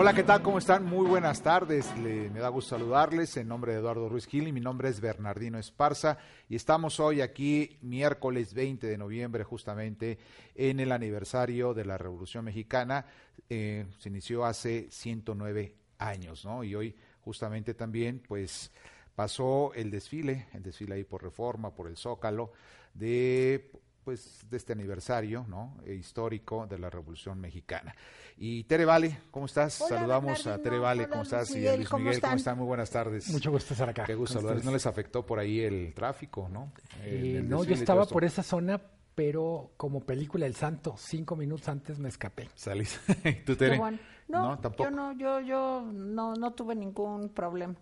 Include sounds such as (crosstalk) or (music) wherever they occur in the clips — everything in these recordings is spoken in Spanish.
Hola, ¿qué tal? ¿Cómo están? Muy buenas tardes. Le- me da gusto saludarles en nombre de Eduardo Ruiz Gil y mi nombre es Bernardino Esparza y estamos hoy aquí miércoles 20 de noviembre justamente en el aniversario de la Revolución Mexicana. Eh, se inició hace 109 años, ¿no? Y hoy justamente también pues pasó el desfile, el desfile ahí por Reforma, por el Zócalo, de pues de este aniversario ¿no? Eh, histórico de la Revolución Mexicana. Y Tere Vale, ¿cómo estás? Hola, Saludamos a. Tere Vale, Hola, ¿cómo estás? y a Miguel, Luis ¿cómo Miguel, ¿cómo están? Muy buenas tardes. Mucho gusto estar acá. Qué gusto saludarles. ¿No les afectó por ahí el tráfico, no? El- Eh, el no, yo estaba por esa zona, pero como película El Santo, cinco minutos antes me escapé. Salís. (laughs) ¿Tú, Tere? No, tampoco. yo no, yo, yo no, no tuve ningún problema.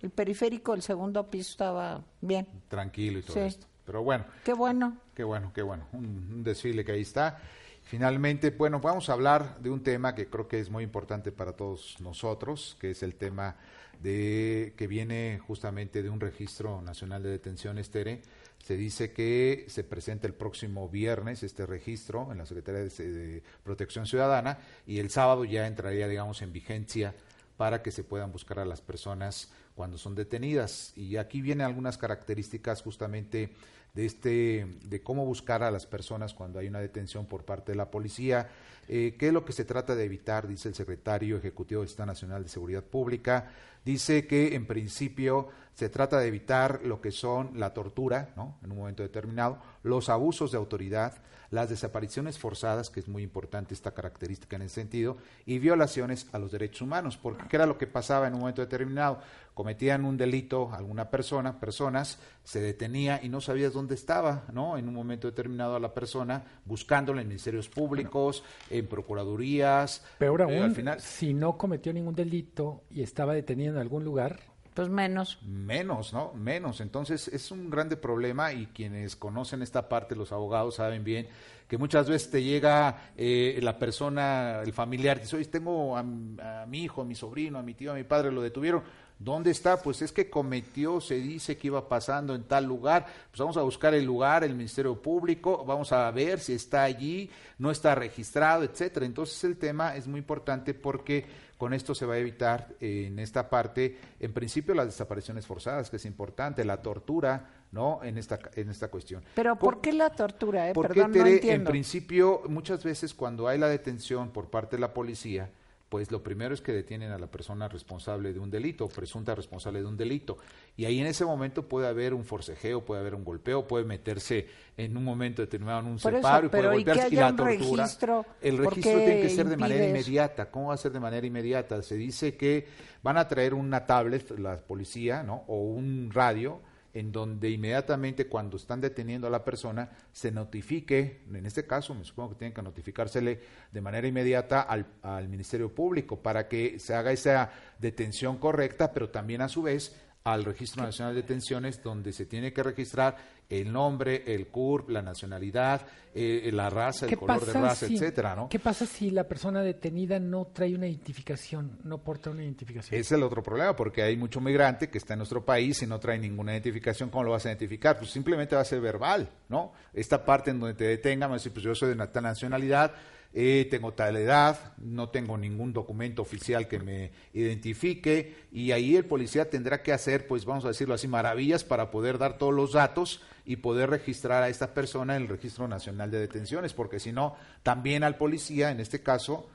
El periférico, el segundo piso estaba bien. Tranquilo y todo Sí. esto. Pero bueno, Qué bueno. Qué bueno, qué bueno. Un, un desfile que ahí está. Finalmente, bueno, vamos a hablar de un tema que creo que es muy importante para todos nosotros, que es el tema de que viene justamente de un registro nacional de detenciones, Tere. Se dice que se presenta el próximo viernes este registro en la Secretaría de, de Protección Ciudadana y el sábado ya entraría, digamos, en vigencia para que se puedan buscar a las personas cuando son detenidas. Y aquí vienen algunas características justamente de este, de cómo buscar a las personas cuando hay una detención por parte de la policía. Eh, ¿Qué es lo que se trata de evitar? Dice el secretario ejecutivo del Estado Nacional de Seguridad Pública. Dice que en principio se trata de evitar lo que son la tortura, ¿no? En un momento determinado, los abusos de autoridad, las desapariciones forzadas, que es muy importante esta característica en ese sentido, y violaciones a los derechos humanos, porque ¿qué era lo que pasaba en un momento determinado? Cometían un delito alguna persona, personas, se detenía y no sabías dónde estaba, ¿no? En un momento determinado a la persona, buscándola en ministerios públicos, en procuradurías. Peor eh, aún, al final, si no cometió ningún delito y estaba detenido en algún lugar, Pues menos. Menos, ¿no? Menos. Entonces es un grande problema y quienes conocen esta parte, los abogados, saben bien que muchas veces te llega eh, la persona, el familiar, dice, oye, tengo a, a mi hijo, a mi sobrino, a mi tío, a mi padre, lo detuvieron. ¿Dónde está? Pues es que cometió, se dice que iba pasando en tal lugar. Pues vamos a buscar el lugar, el Ministerio Público, vamos a ver si está allí, no está registrado, etcétera. Entonces el tema es muy importante porque con esto se va a evitar eh, en esta parte, en principio, las desapariciones forzadas, que es importante, la tortura, ¿no? En esta, en esta cuestión. Pero ¿Cómo- ¿por qué la tortura? Eh? ¿Por qué, Perdón, no Tere? en entiendo. principio, muchas veces cuando hay la detención por parte de la policía, pues lo primero es que detienen a la persona responsable de un delito, presunta responsable de un delito. Y ahí en ese momento puede haber un forcejeo, puede haber un golpeo, puede meterse en un momento determinado en un Por eso, separo y puede ¿y golpearse. haya la tortura. registro? El ¿Por registro tiene que ser de manera eso? inmediata. ¿Cómo va a ser de manera inmediata? Se dice que van a traer una tablet, la policía, ¿no? O un radio en donde inmediatamente cuando están deteniendo a la persona se notifique, en este caso me supongo que tienen que notificársele de manera inmediata al, al Ministerio Público para que se haga esa detención correcta, pero también a su vez al Registro Nacional de Detenciones donde se tiene que registrar el nombre, el CURP, la nacionalidad, eh, la raza, el ¿qué color de raza, si, etcétera, ¿no? ¿qué pasa si la persona detenida no trae una identificación, no porta una identificación? Es el otro problema, porque hay mucho migrante que está en nuestro país y no trae ninguna identificación. ¿Cómo lo vas a identificar? Pues simplemente va a ser verbal, ¿no? Esta parte en donde te detengan, va a decir, pues yo soy de una tal nacionalidad, eh, tengo tal edad, no tengo ningún documento oficial que me identifique, y ahí el policía tendrá que hacer, pues vamos a decirlo así, maravillas para poder dar todos los datos y poder registrar a esta persona en el Registro Nacional de Detenciones, porque si no, también al policía, en este caso,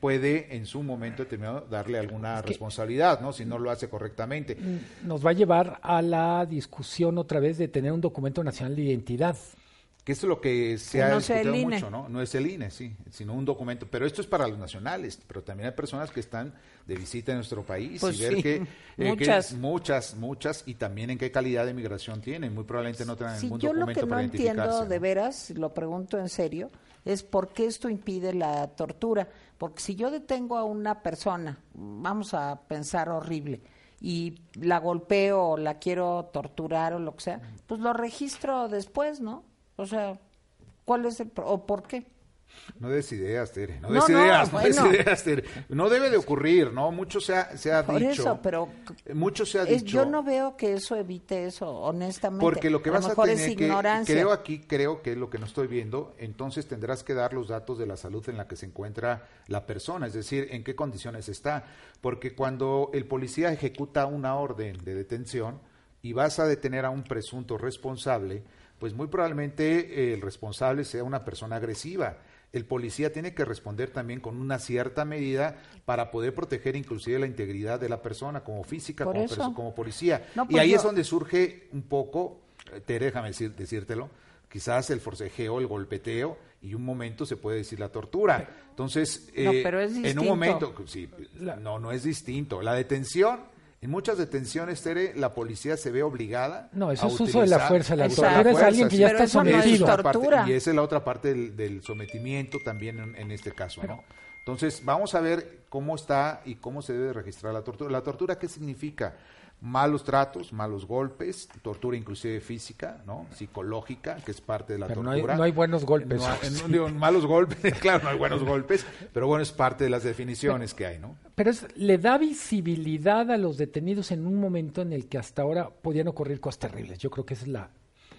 puede en su momento determinado darle alguna que- responsabilidad, ¿no? Si no lo hace correctamente. Nos va a llevar a la discusión otra vez de tener un documento nacional de identidad. Que es lo que se Que ha no discutido mucho, ¿no? No es el INE, sí, sino un documento. Pero esto es para los nacionales, pero también hay personas que están de visita en nuestro país Pues y ver sí, que, eh, (laughs) que muchas. muchas, muchas, y también en qué calidad de migración tienen. Muy probablemente no tengan Sí, ningún yo lo documento que no para entiendo de veras, lo pregunto en serio, es por qué esto impide la tortura. Porque si yo detengo a una persona, vamos a pensar horrible, y la golpeo o la quiero torturar o lo que sea, pues lo registro después, ¿no? O sea, ¿cuál es el o por qué? No des ideas, Tere. No No, des no, ideas, no, bueno. ideas, Tere. No debe de ocurrir, ¿no? Mucho se ha, se ha Por dicho. eso, pero Mucho se ha es- dicho. yo no veo que eso evite eso, honestamente. Porque lo que a vas a tener es que, ignorancia. creo aquí, creo que es lo que no estoy viendo, entonces tendrás que dar los datos de la salud en la que se encuentra la persona, es decir, en qué condiciones está. Porque cuando el policía ejecuta una orden de detención y vas a detener a un presunto responsable, pues muy probablemente eh, el responsable sea una persona agresiva. El policía tiene que responder también con una cierta medida para poder proteger inclusive la integridad de la persona como física, como, perso- como policía. No, y pues ahí yo- es donde surge un poco, eh, Tere, déjame decir, decírtelo, quizás el forcejeo, el golpeteo y un momento se puede decir la tortura. Entonces, No, eh, pero es en un momento, sí, no, no es distinto. La detención, en muchas detenciones, Tere, la policía se ve obligada. No, eso a es uso de la fuerza. La tortura es alguien que ya está eso no es sometido. parte- tortura. y esa es la otra parte del, del sometimiento también en, en este caso, ¿no? Entonces, vamos a ver cómo está y cómo se debe registrar la tortura. ¿La tortura qué significa? Malos tratos, malos golpes, tortura inclusive física, ¿no? Psicológica, que es parte de la Pero no hay, tortura. no hay buenos golpes. No hay- no digo, malos golpes, (laughs) claro, no hay buenos golpes, pero bueno, es parte de las definiciones que hay, ¿no? Pero es, le da visibilidad a los detenidos en un momento en el que hasta ahora podían ocurrir cosas terribles. Yo creo que esa es la,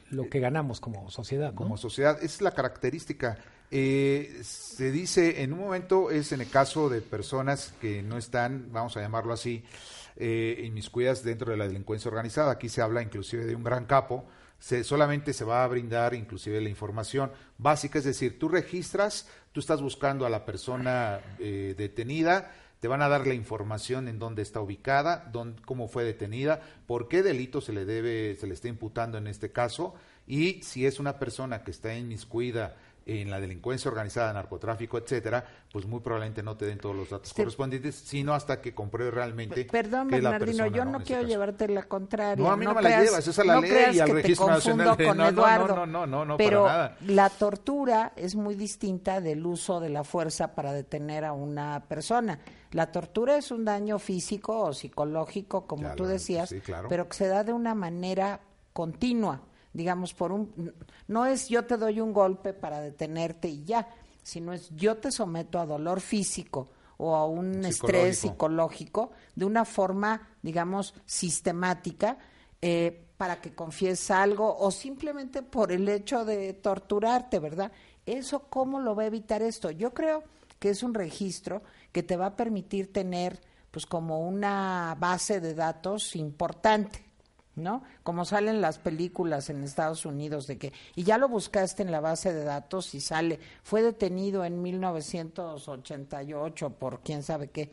lo que ganamos como sociedad. ¿no? como sociedad. Esa es la característica. Eh, se dice, en un momento es en el caso de personas que no están, vamos a llamarlo así, eh, inmiscuidas dentro de la delincuencia organizada. Aquí se habla inclusive de un gran capo. Se, solamente se va a brindar inclusive la información básica, es decir, tú registras, tú estás buscando a la persona eh, detenida, te van a dar la información en dónde está ubicada, dónde, cómo fue detenida, por qué delito se le debe, se le está imputando en este caso, y si es una persona que está inmiscuida en la delincuencia organizada, narcotráfico, etcétera, pues muy probablemente no te den todos los datos Este- correspondientes, sino hasta que compruebe realmente Perdón, que es la Bernardino, persona, yo ¿no? este quiero caso. llevarte la contraria. No, a mí no me la llevas, esa es la no ley y al Registro Nacional de- con no, no, Eduardo. no, no, no, no, pero para nada. la tortura es muy distinta del uso de la fuerza para detener a una persona. La tortura es un daño físico o psicológico, como Claro, tú decías, sí, claro. pero que se da de una manera continua, digamos, por un no es yo te doy un golpe para detenerte y ya, sino es yo te someto a dolor físico o a un estrés Psicológico. de una forma, digamos, sistemática eh, para que confieses algo o simplemente por el hecho de torturarte, ¿verdad? ¿Eso cómo lo va a evitar esto? Yo creo que es un registro que te va a permitir tener pues como una base de datos importante. ¿No? Como salen las películas en Estados Unidos de que, y ya lo buscaste en la base de datos y sale, fue detenido en 1988 por quién sabe qué,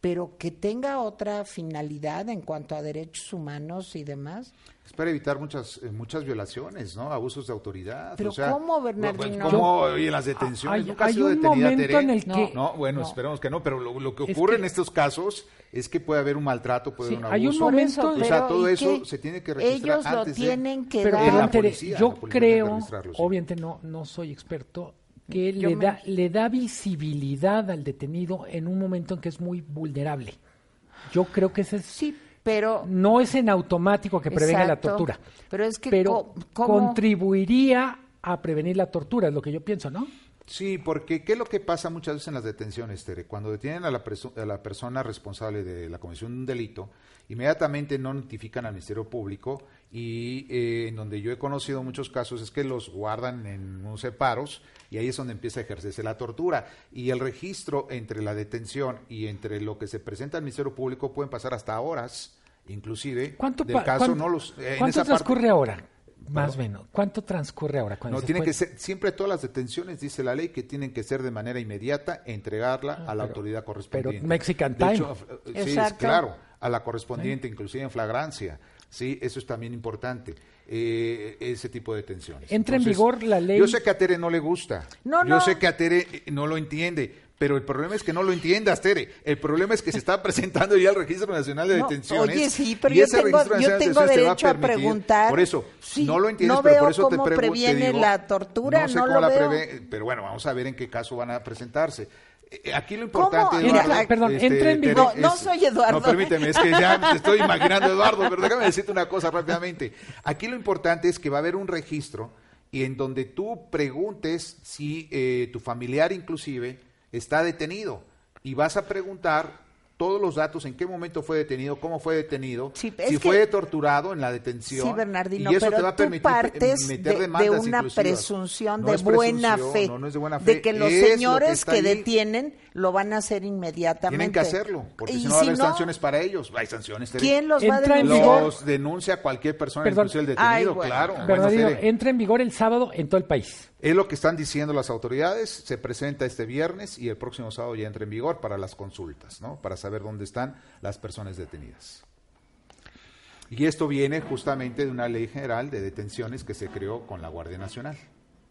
pero que tenga otra finalidad en cuanto a derechos humanos y demás. Es para evitar muchas eh, muchas violaciones, ¿no? Abusos de autoridad. Pero o sea, ¿cómo, Bernardino? ¿Cómo? y en las detenciones. Hay- ¿Nunca hay sido un detenida, momento Tere? en el que- No, bueno, No. esperemos que no, pero lo, lo que Es ocurre que- en estos casos es que puede haber un maltrato, puede Sí, haber un hay un abuso. momento- o sea, todo ¿y eso se tiene que registrar Ellos lo antes de- tienen que Pero, dar. la policía, yo la creo, obviamente no, no soy experto, que Yo le, me- da, le da visibilidad al detenido en un momento en que es muy vulnerable. Yo creo que ese es, Sí, pero no es en automático que prevenga la tortura, Pero es que pero co- ¿cómo? contribuiría a prevenir la tortura, es lo que yo pienso, ¿no? Sí, porque ¿qué es lo que pasa muchas veces en las detenciones, Tere? Cuando detienen a la, a la persona responsable de la comisión de un delito, inmediatamente no notifican al Ministerio Público y eh, en donde yo he conocido muchos casos es que los guardan en unos separos y ahí es donde empieza a ejercerse la tortura. Y el registro entre la detención y entre lo que se presenta al Ministerio Público pueden pasar hasta horas, inclusive. ¿Cuánto, del caso cuánto- no los... eh, en cuánto parte- transcurre ahora? Más o menos. ¿Cuánto transcurre ahora? Cuando No, se tiene puede- que ser, siempre todas las detenciones, dice la ley, que tienen que ser de manera inmediata, entregarla a la Ah, pero- autoridad correspondiente. pero Mexican De time. hecho, eh, sí, claro, a la correspondiente, inclusive en flagrancia. Sí, eso es también importante, eh, ese tipo de detenciones. Entra en vigor la ley- Yo sé que a Tere no le gusta, No, yo no. sé que a Tere eh, no lo entiende, pero el problema es que no lo entiendas, Tere. El problema es que se está (laughs) presentando ya el Registro Nacional de No, Detenciones. oye, sí, pero y yo ese tengo- Registro yo de tengo te va derecho a preguntar. Por eso, Sí, no lo entiendes, no pero veo por eso te cómo pregu- te previene digo, la tortura, sé no cómo lo la veo. prevé, pero bueno, vamos a ver en qué caso van a presentarse. Eh, Aquí lo importante, Mira, Eduardo, perdón, entra en vigor- No, no soy Eduardo. No, permíteme, es que ya me estoy imaginando Eduardo, pero déjame decirte una cosa rápidamente. Aquí lo importante es que va a haber un registro y en donde tú preguntes si eh, tu familiar inclusive está detenido y vas a preguntar todos los datos, en qué momento fue detenido, cómo fue detenido, Sí, si que- fue torturado en la detención. Sí, Bernardino, y eso pero te va a tú permitir partes meter de, de demandas una presunción No de buena presunción, fe, no, no es de buena de fe, que los es lo que señores que, detienen lo van a hacer inmediatamente. Tienen que hacerlo, porque si no va a haber sanciones para ellos. Hay sanciones. ¿Quién los va a Los denuncia cualquier persona, Perdón. incluso el detenido, Ay, bueno. claro. Bernardino, entra en vigor el sábado en todo el país. Es lo que están diciendo las autoridades. Se presenta este viernes y el próximo sábado ya entra en vigor para las consultas, ¿no? Para saber dónde están las personas detenidas. Y esto viene justamente de una ley general de detenciones que se creó con la Guardia Nacional,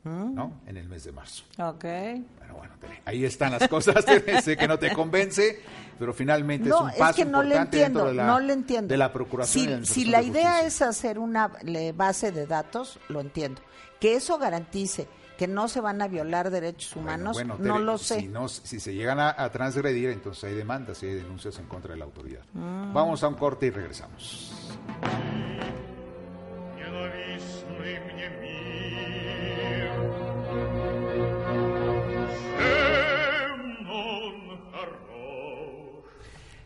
Mm. ¿no? En el mes de marzo. Ok. Pero bueno, Tere, ahí están las cosas. (laughs) Tere, sé que no te convence, pero finalmente es un es, paso que no le importante entiendo, dentro de la, no le entiendo. de la Procuración. Si, la si la de idea Justicia. es hacer una le- base de datos, lo entiendo. Que eso garantice que no se van a violar derechos humanos, bueno, no lo sé. Si, se llegan a, transgredir, entonces hay demandas y hay denuncias en contra de la autoridad. Mm. Vamos a un corte y regresamos.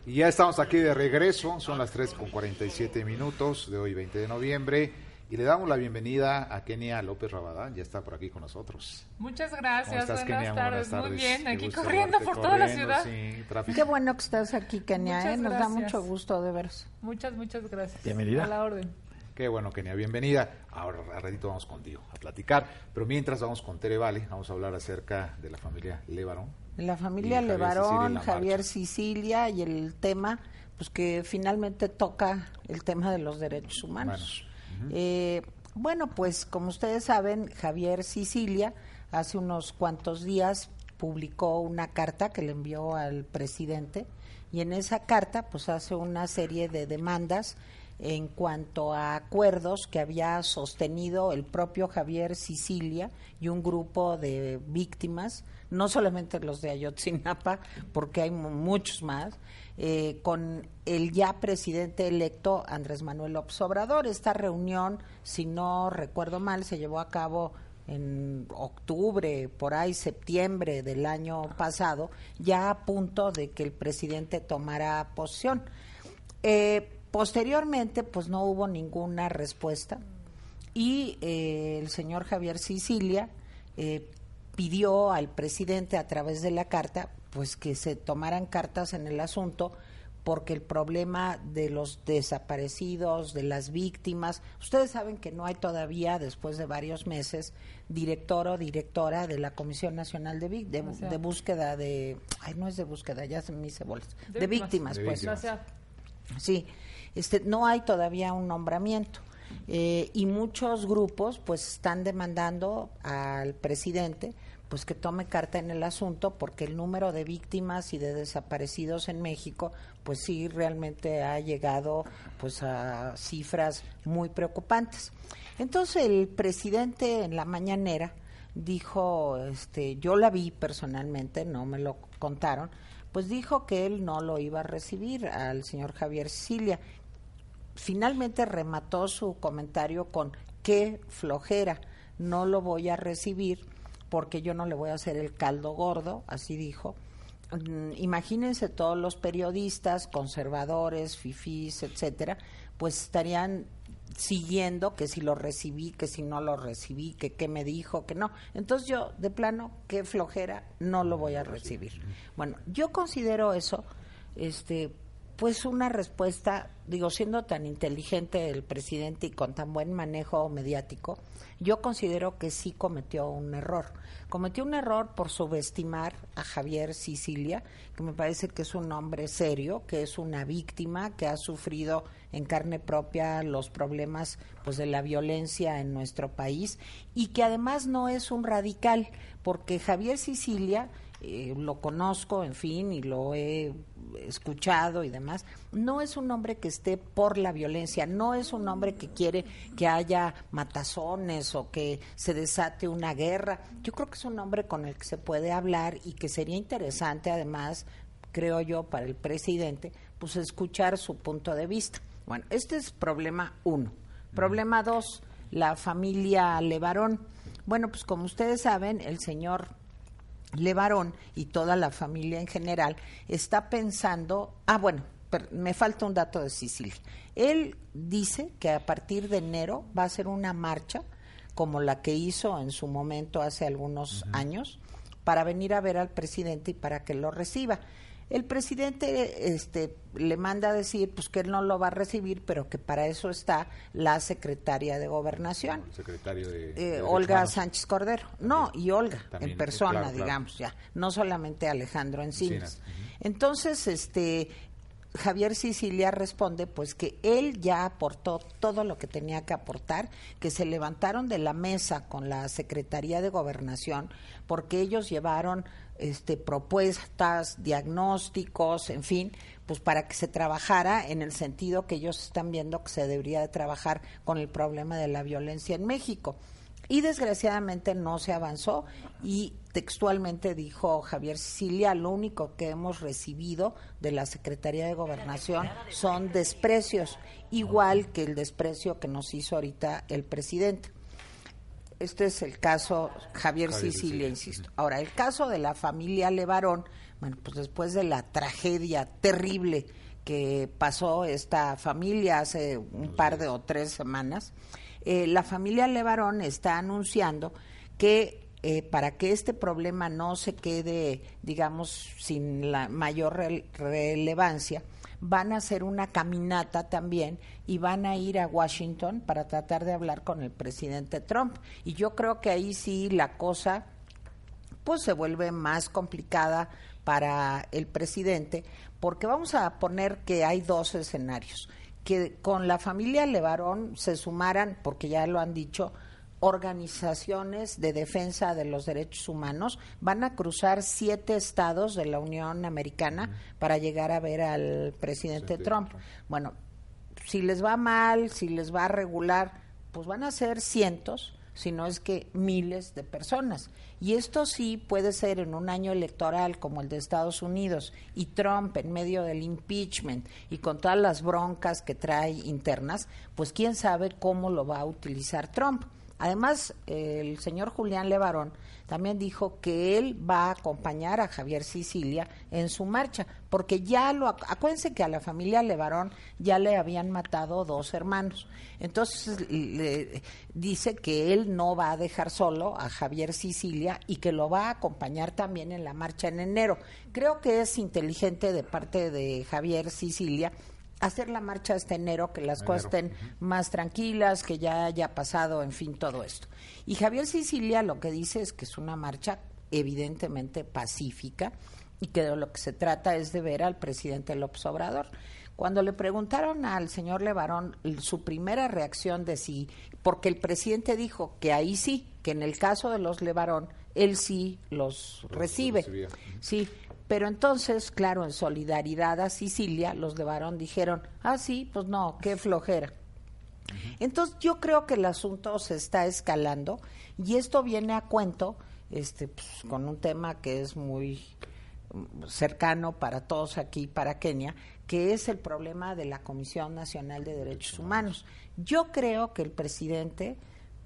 Y ya estamos aquí de regreso, son las 3 con 47 minutos de hoy 20 de noviembre y le damos la bienvenida a Kenia López Rabadán, ya está por aquí con nosotros. Muchas ¿Cómo gracias, estás, buenas, Kenia? tardes. Buenas Muy tardes. bien, Qué aquí corriendo por toda la ciudad. sí, (laughs) tráfico. Qué bueno que estás aquí, Kenia, Muchas ¿eh? Nos da mucho gusto de veros. Muchas, muchas gracias. Bienvenida. A la orden. Qué bueno, Kenia, bienvenida. Ahora, a ratito vamos contigo a platicar, pero mientras vamos con Tere Vale, vamos a hablar acerca de la familia Levarón. La familia Levarón, Javier. Sicilia y el tema, pues que finalmente toca el tema de los derechos humanos. Eh, bueno, pues como ustedes saben, Javier Sicilia hace unos cuantos días publicó una carta que le envió al presidente y en esa carta pues hace una serie de demandas en cuanto a acuerdos que había sostenido el propio Javier Sicilia y un grupo de víctimas, no solamente los de Ayotzinapa, porque hay mu- muchos más, eh, con el ya presidente electo Andrés Manuel López Obrador. Esta reunión, si no recuerdo mal, se llevó a cabo en octubre, por ahí septiembre del año pasado, ya a punto de que el presidente tomara posición. Eh, posteriormente, pues no hubo ninguna respuesta y eh, el señor Javier Sicilia eh, pidió al presidente a través de la carta, pues que se tomaran cartas en el asunto porque el problema de los desaparecidos, de las víctimas, ustedes saben que no hay todavía, después de varios meses, director o directora de la Comisión Nacional de, Vic- de, O sea. de búsqueda de, ay, no es de búsqueda, ya se me hice bolas, de, De víctimas, víctimas. De pues. víctimas. Sí, este, no hay todavía un nombramiento eh, y muchos grupos pues están demandando al presidente pues que tome carta en el asunto porque el número de víctimas y de desaparecidos en México pues sí realmente ha llegado pues a cifras muy preocupantes. Entonces el presidente en la mañanera dijo, este, yo la vi personalmente, no me lo contaron, pues dijo que él no lo iba a recibir al señor Javier Sicilia. Finalmente remató su comentario con qué flojera, no lo voy a recibir porque yo no le voy a hacer el caldo gordo, así dijo. Mm, Imagínense todos los periodistas, conservadores, fifís, etcétera, pues estarían siguiendo que si lo recibí, que si no lo recibí, que qué me dijo, que no. Entonces yo, de plano, qué flojera, no lo voy a recibir. Bueno, yo considero eso, este, pues una respuesta, digo, siendo tan inteligente el presidente y con tan buen manejo mediático, yo considero que sí cometió un error. Cometió un error por subestimar a Javier Sicilia, que me parece que es un hombre serio, que es una víctima, que ha sufrido en carne propia los problemas pues de la violencia en nuestro país y que además no es un radical, porque Javier Sicilia eh, lo conozco, en fin, y lo he escuchado y demás, no es un hombre que esté por la violencia, no es un hombre que quiere que haya matazones o que se desate una guerra. Yo creo que es un hombre con el que se puede hablar y que sería interesante, además, creo yo, para el presidente, pues escuchar su punto de vista. Bueno, este es problema uno. Problema dos, la familia Levarón. Bueno, pues como ustedes saben, el señor Levarón y toda la familia en general está pensando, ah, bueno, me falta un dato de Sicilia. Él dice que a partir de enero va a ser una marcha como la que hizo en su momento hace algunos años para venir a ver al presidente y para que lo reciba. El presidente este, le manda a decir pues que él no lo va a recibir, pero que para eso está la secretaria de gobernación. El secretario de, Eh, Olga Humanos. Sánchez Cordero. No, y Olga, También, en persona, claro, claro. digamos, ya. No solamente Alejandro Encinas. Encinas, Entonces, este. Javier Sicilia responde pues que él ya aportó todo lo que tenía que aportar, que se levantaron de la mesa con la Secretaría de Gobernación porque ellos llevaron este propuestas, diagnósticos, en fin, pues para que se trabajara en el sentido que ellos están viendo que se debería de trabajar con el problema de la violencia en México. Y desgraciadamente no se avanzó y textualmente dijo Javier Sicilia, lo único que hemos recibido de la Secretaría de Gobernación son desprecios, igual que el desprecio que nos hizo ahorita el presidente. Este es el caso Javier, Javier Sicilia, Sicilia, insisto. Ahora, el caso de la familia Levarón, bueno, pues después de la tragedia terrible que pasó esta familia hace un par de o tres semanas, eh, la familia Levarón está anunciando que eh, para que este problema no se quede, digamos, sin la mayor rel- relevancia, van a hacer una caminata también y van a ir a Washington para tratar de hablar con el presidente Trump. Y yo creo que ahí sí la cosa pues se vuelve más complicada para el presidente, porque vamos a poner que hay dos escenarios, que con la familia Levarón se sumaran, porque ya lo han dicho, organizaciones de defensa de los derechos humanos, van a cruzar siete estados de la Unión Americana para llegar a ver al presidente Trump. Bueno, si les va mal, si les va a regular, pues van a ser cientos, si no es que miles de personas. Y esto sí puede ser en un año electoral como el de Estados Unidos y Trump en medio del impeachment y con todas las broncas que trae internas, pues quién sabe cómo lo va a utilizar Trump. Además, el señor Julián Levarón también dijo que él va a acompañar a Javier Sicilia en su marcha, porque ya lo, acuérdense que a la familia Levarón ya le habían matado dos hermanos. Entonces le dice que él no va a dejar solo a Javier Sicilia y que lo va a acompañar también en la marcha en enero. Creo que es inteligente de parte de Javier Sicilia hacer la marcha este enero, que las cosas estén más tranquilas, que ya haya pasado, en fin, todo esto. Y Javier Sicilia lo que dice es que es una marcha evidentemente pacífica y que de lo que se trata es de ver al presidente López Obrador. Cuando le preguntaron al señor Levarón su primera reacción de sí, porque el presidente dijo que ahí sí, que en el caso de los Levarón, él sí los recibe. Sí, pero entonces, claro, en solidaridad a Sicilia, los de Varón dijeron, ah, sí, pues no, qué flojera. Entonces yo creo que el asunto se está escalando y esto viene a cuento este, pues, con un tema que es muy mm, cercano para todos aquí, para Kenia, que es el problema de la Comisión Nacional de Derechos Humanos. Yo creo que el presidente,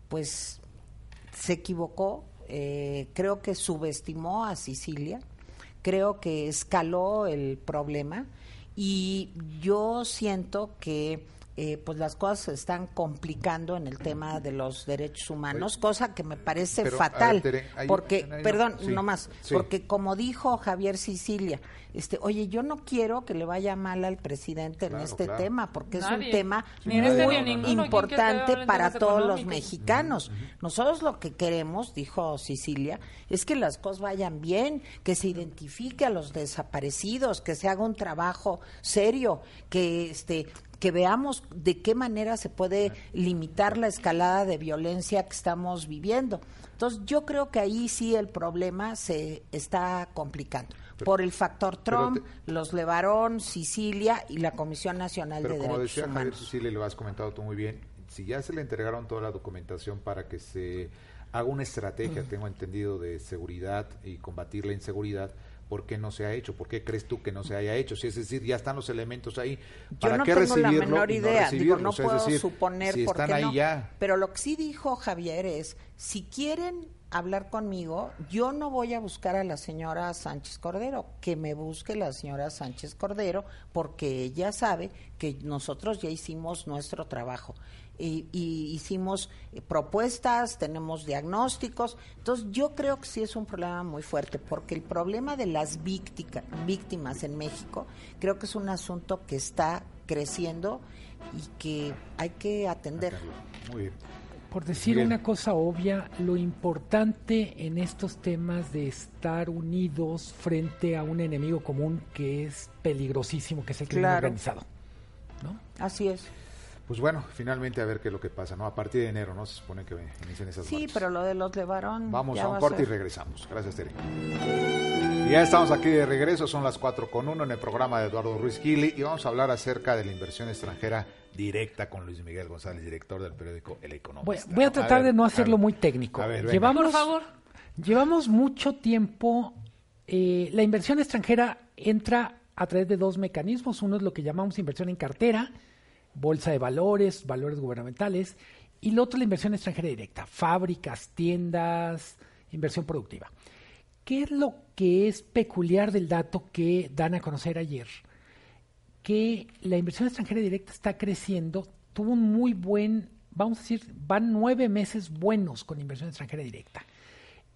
pues, se equivocó, eh, creo que subestimó a Sicilia, creo que escaló el problema y yo siento que eh, pues las cosas se están complicando en el tema de los derechos humanos, cosa que me parece Pero, a ver, fatal, Tere, hay- porque, hay- perdón, sí, no más, sí. porque como dijo Javier Sicilia, este, oye, yo no quiero que le vaya mal al presidente en este claro. tema, porque es un tema este muy ni en ninguno. ¿Quién quiere que importante para todos los mexicanos. Nosotros lo que queremos, dijo Sicilia, es que las cosas vayan bien, que se identifique a los desaparecidos, que se haga un trabajo serio, que este que veamos de qué manera se puede limitar la escalada de violencia que estamos viviendo. Entonces, yo creo que ahí sí el problema se está complicando por el factor Trump, los Levarón, Sicilia y la Comisión Nacional Pero de como Derechos decía Javier Humanos. Cecilia, y lo has comentado tú muy bien, si ya se le entregaron toda la documentación para que se haga una estrategia, tengo entendido, de seguridad y combatir la inseguridad, ¿por qué no se ha hecho? ¿Por qué crees tú que no se haya hecho? Si es decir, ya están los elementos ahí. Yo ¿Para no qué tengo la menor y no idea, digo, no O sea, es puedo decir, suponer si por están qué ahí no. ya. Pero lo que sí dijo Javier es, si quieren hablar conmigo, yo no voy a buscar a la señora Sánchez Cordero, que me busque la señora Sánchez Cordero, porque ella sabe que nosotros ya hicimos nuestro trabajo. Y, y hicimos eh, propuestas, tenemos diagnósticos. Entonces, yo creo que sí es un problema muy fuerte, porque el problema de las víctica- víctimas en México creo que es un asunto que está creciendo y que hay que atender. Muy bien. Por decir Bien. una cosa obvia, lo importante en estos temas de estar unidos frente a un enemigo común que es peligrosísimo, que es el crimen Claro. organizado. ¿no? Así es. Pues bueno, finalmente a ver qué es lo que pasa, ¿no? A partir de enero, ¿no? Se supone que inician esas Sí, marchas. pero lo de los Levarón. Vamos ya a va un corte y regresamos. Gracias, Tere. Y ya estamos aquí de regreso, son las 4 con 1 en el programa de Eduardo Ruiz Gili y vamos a hablar acerca de la inversión extranjera directa con Luis Miguel González, director del periódico El Economista. voy a tratar ver, de no a hacerlo ver. muy técnico. A ver, venga. llevamos, Por favor. llevamos mucho tiempo. eh, la inversión extranjera entra a través de dos mecanismos. Uno es lo que llamamos inversión en cartera, bolsa de valores, valores gubernamentales, y lo otro la inversión extranjera directa, fábricas, tiendas, inversión productiva. ¿Qué es lo que es peculiar del dato que dan a conocer ayer? que la inversión extranjera directa está creciendo, tuvo un muy buen, vamos a decir, van nueve meses buenos con inversión extranjera directa.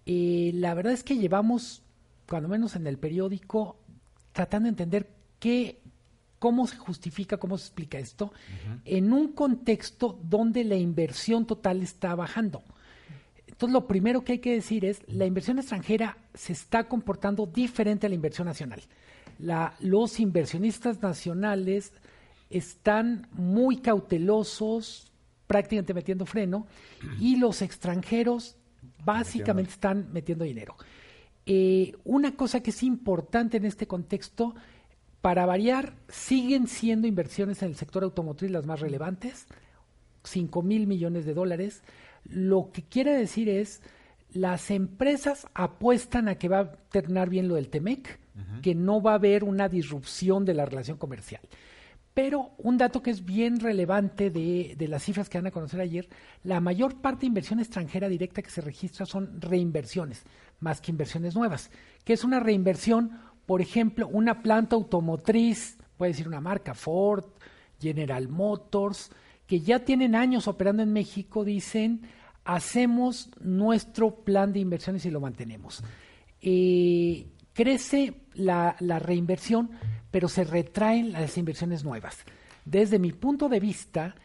Eh, la verdad es que llevamos, cuando menos en el periódico, tratando de entender qué, cómo se justifica, cómo se explica esto, en un contexto donde la inversión total está bajando. Entonces, lo primero que hay que decir es, la inversión extranjera se está comportando diferente a la inversión nacional. La- los inversionistas nacionales están muy cautelosos, prácticamente metiendo freno, y los extranjeros básicamente están metiendo dinero. Eh, una cosa que es importante en este contexto, para variar, siguen siendo inversiones en el sector automotriz las más relevantes, 5 mil millones de dólares. Lo que quiere decir es, las empresas apuestan a que va a terminar bien lo del TEMEC, que no va a haber una disrupción de la relación comercial. Pero un dato que es bien relevante de, de las cifras que van a conocer ayer, la mayor parte de inversión extranjera directa que se registra son reinversiones, más que inversiones nuevas. que es una reinversión? Por ejemplo, una planta automotriz, puede decir una marca, Ford, General Motors, que ya tienen años operando en México, dicen, hacemos nuestro plan de inversiones y lo mantenemos. Eh, crece la, la reinversión, pero se retraen las inversiones nuevas. Desde mi punto de vista,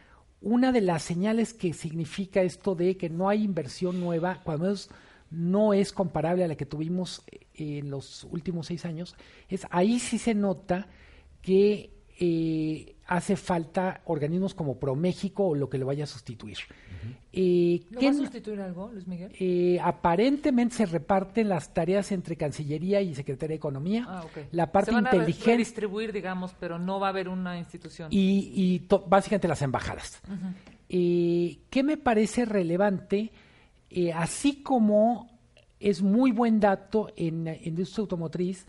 una de las señales que significa esto de que no hay inversión nueva, cuando menos no es comparable a la que tuvimos eh, en los últimos seis años, es ahí sí se nota que eh, hace falta organismos como ProMéxico o lo que lo vaya a sustituir. Eh, ¿No ¿qué va a sustituir algo, Luis Miguel? eh, aparentemente se reparten las tareas entre Cancillería y Secretaría de Economía. Ah, ok. La parte Se van a re- inteligente redistribuir, digamos, pero no va a haber una institución. y, y básicamente las embajadas. Eh, ¿Qué me parece relevante? Eh, así como es muy buen dato en, industria automotriz,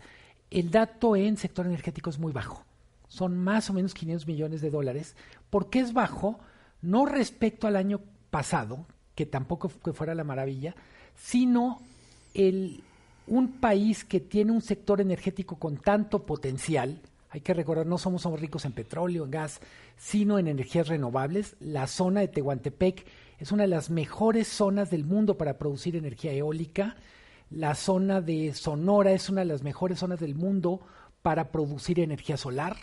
el dato en sector energético es muy bajo. Son más o menos 500 millones de dólares. ¿Por qué es bajo? No respecto al año pasado, que tampoco que fuera la maravilla, sino el, un país que tiene un sector energético con tanto potencial, hay que recordar, no somos, somos ricos en petróleo, en gas, sino en energías renovables. La zona de Tehuantepec es una de las mejores zonas del mundo para producir energía eólica. La zona de Sonora es una de las mejores zonas del mundo para producir energía solar.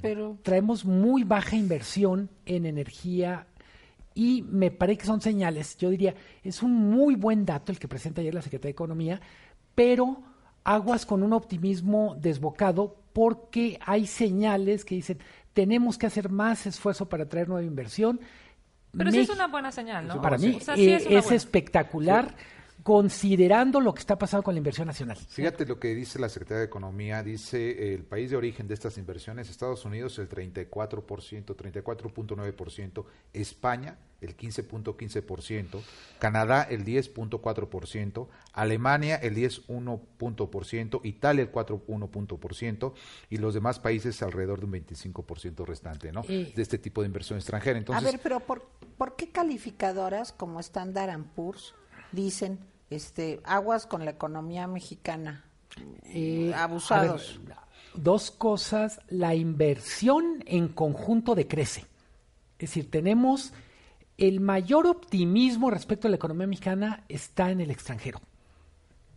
Pero Traemos muy baja inversión en energía y me parece que son señales, yo diría, es un muy buen dato el que presenta ayer la Secretaría de Economía, pero aguas con un optimismo desbocado porque hay señales que dicen, tenemos que hacer más esfuerzo para traer nueva inversión. Pero sí es una buena señal, ¿no? para mí O sea, sí eh, es una es buena. espectacular. considerando lo que está pasando con la inversión nacional. Fíjate lo que dice la Secretaría de Economía, dice eh, el país de origen de estas inversiones, Estados Unidos el 34%, 34.9%, España el 15.15%, Canadá el 10.4%, Alemania el 10.1%, Italia el 4.1% y los demás países alrededor de un 25% restante, ¿no? De este tipo de inversión extranjera. Entonces, a ver, pero ¿por, ¿por qué calificadoras como Standard Poor's dicen este aguas con la economía mexicana? Eh, Abusados. ver, dos cosas. La inversión en conjunto decrece. Es decir, tenemos el mayor optimismo respecto a la economía mexicana está en el extranjero.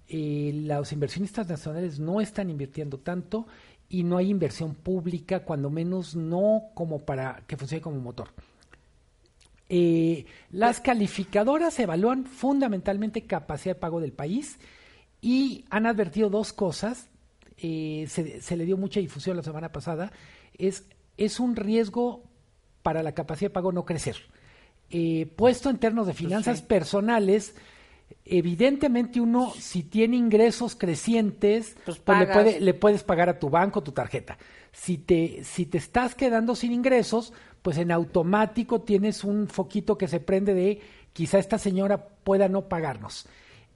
Eh, los inversionistas nacionales no están invirtiendo tanto y no hay inversión pública, cuando menos no como para que funcione como motor. Eh, las calificadoras evalúan fundamentalmente capacidad de pago del país y han advertido dos cosas. eh, se, le dio mucha difusión la semana pasada. Es un riesgo para la capacidad de pago no crecer. Eh, puesto en términos de finanzas personales, evidentemente uno, si tiene ingresos crecientes, Pues pues le, puede- le puedes pagar a tu banco tu tarjeta. Si te, si te estás quedando sin ingresos, pues en automático tienes un foquito que se prende de quizá esta señora pueda no pagarnos.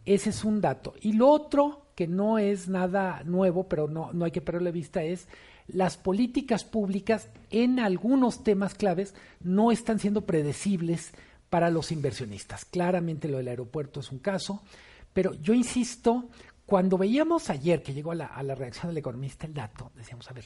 Ese es un dato. Y lo otro, que no es nada nuevo, pero no, no hay que perderle vista, es las políticas públicas en algunos temas claves no están siendo predecibles para los inversionistas. Claramente lo del aeropuerto es un caso, pero yo insisto, cuando veíamos ayer que llegó a la, a la reacción del economista el dato, decíamos, a ver,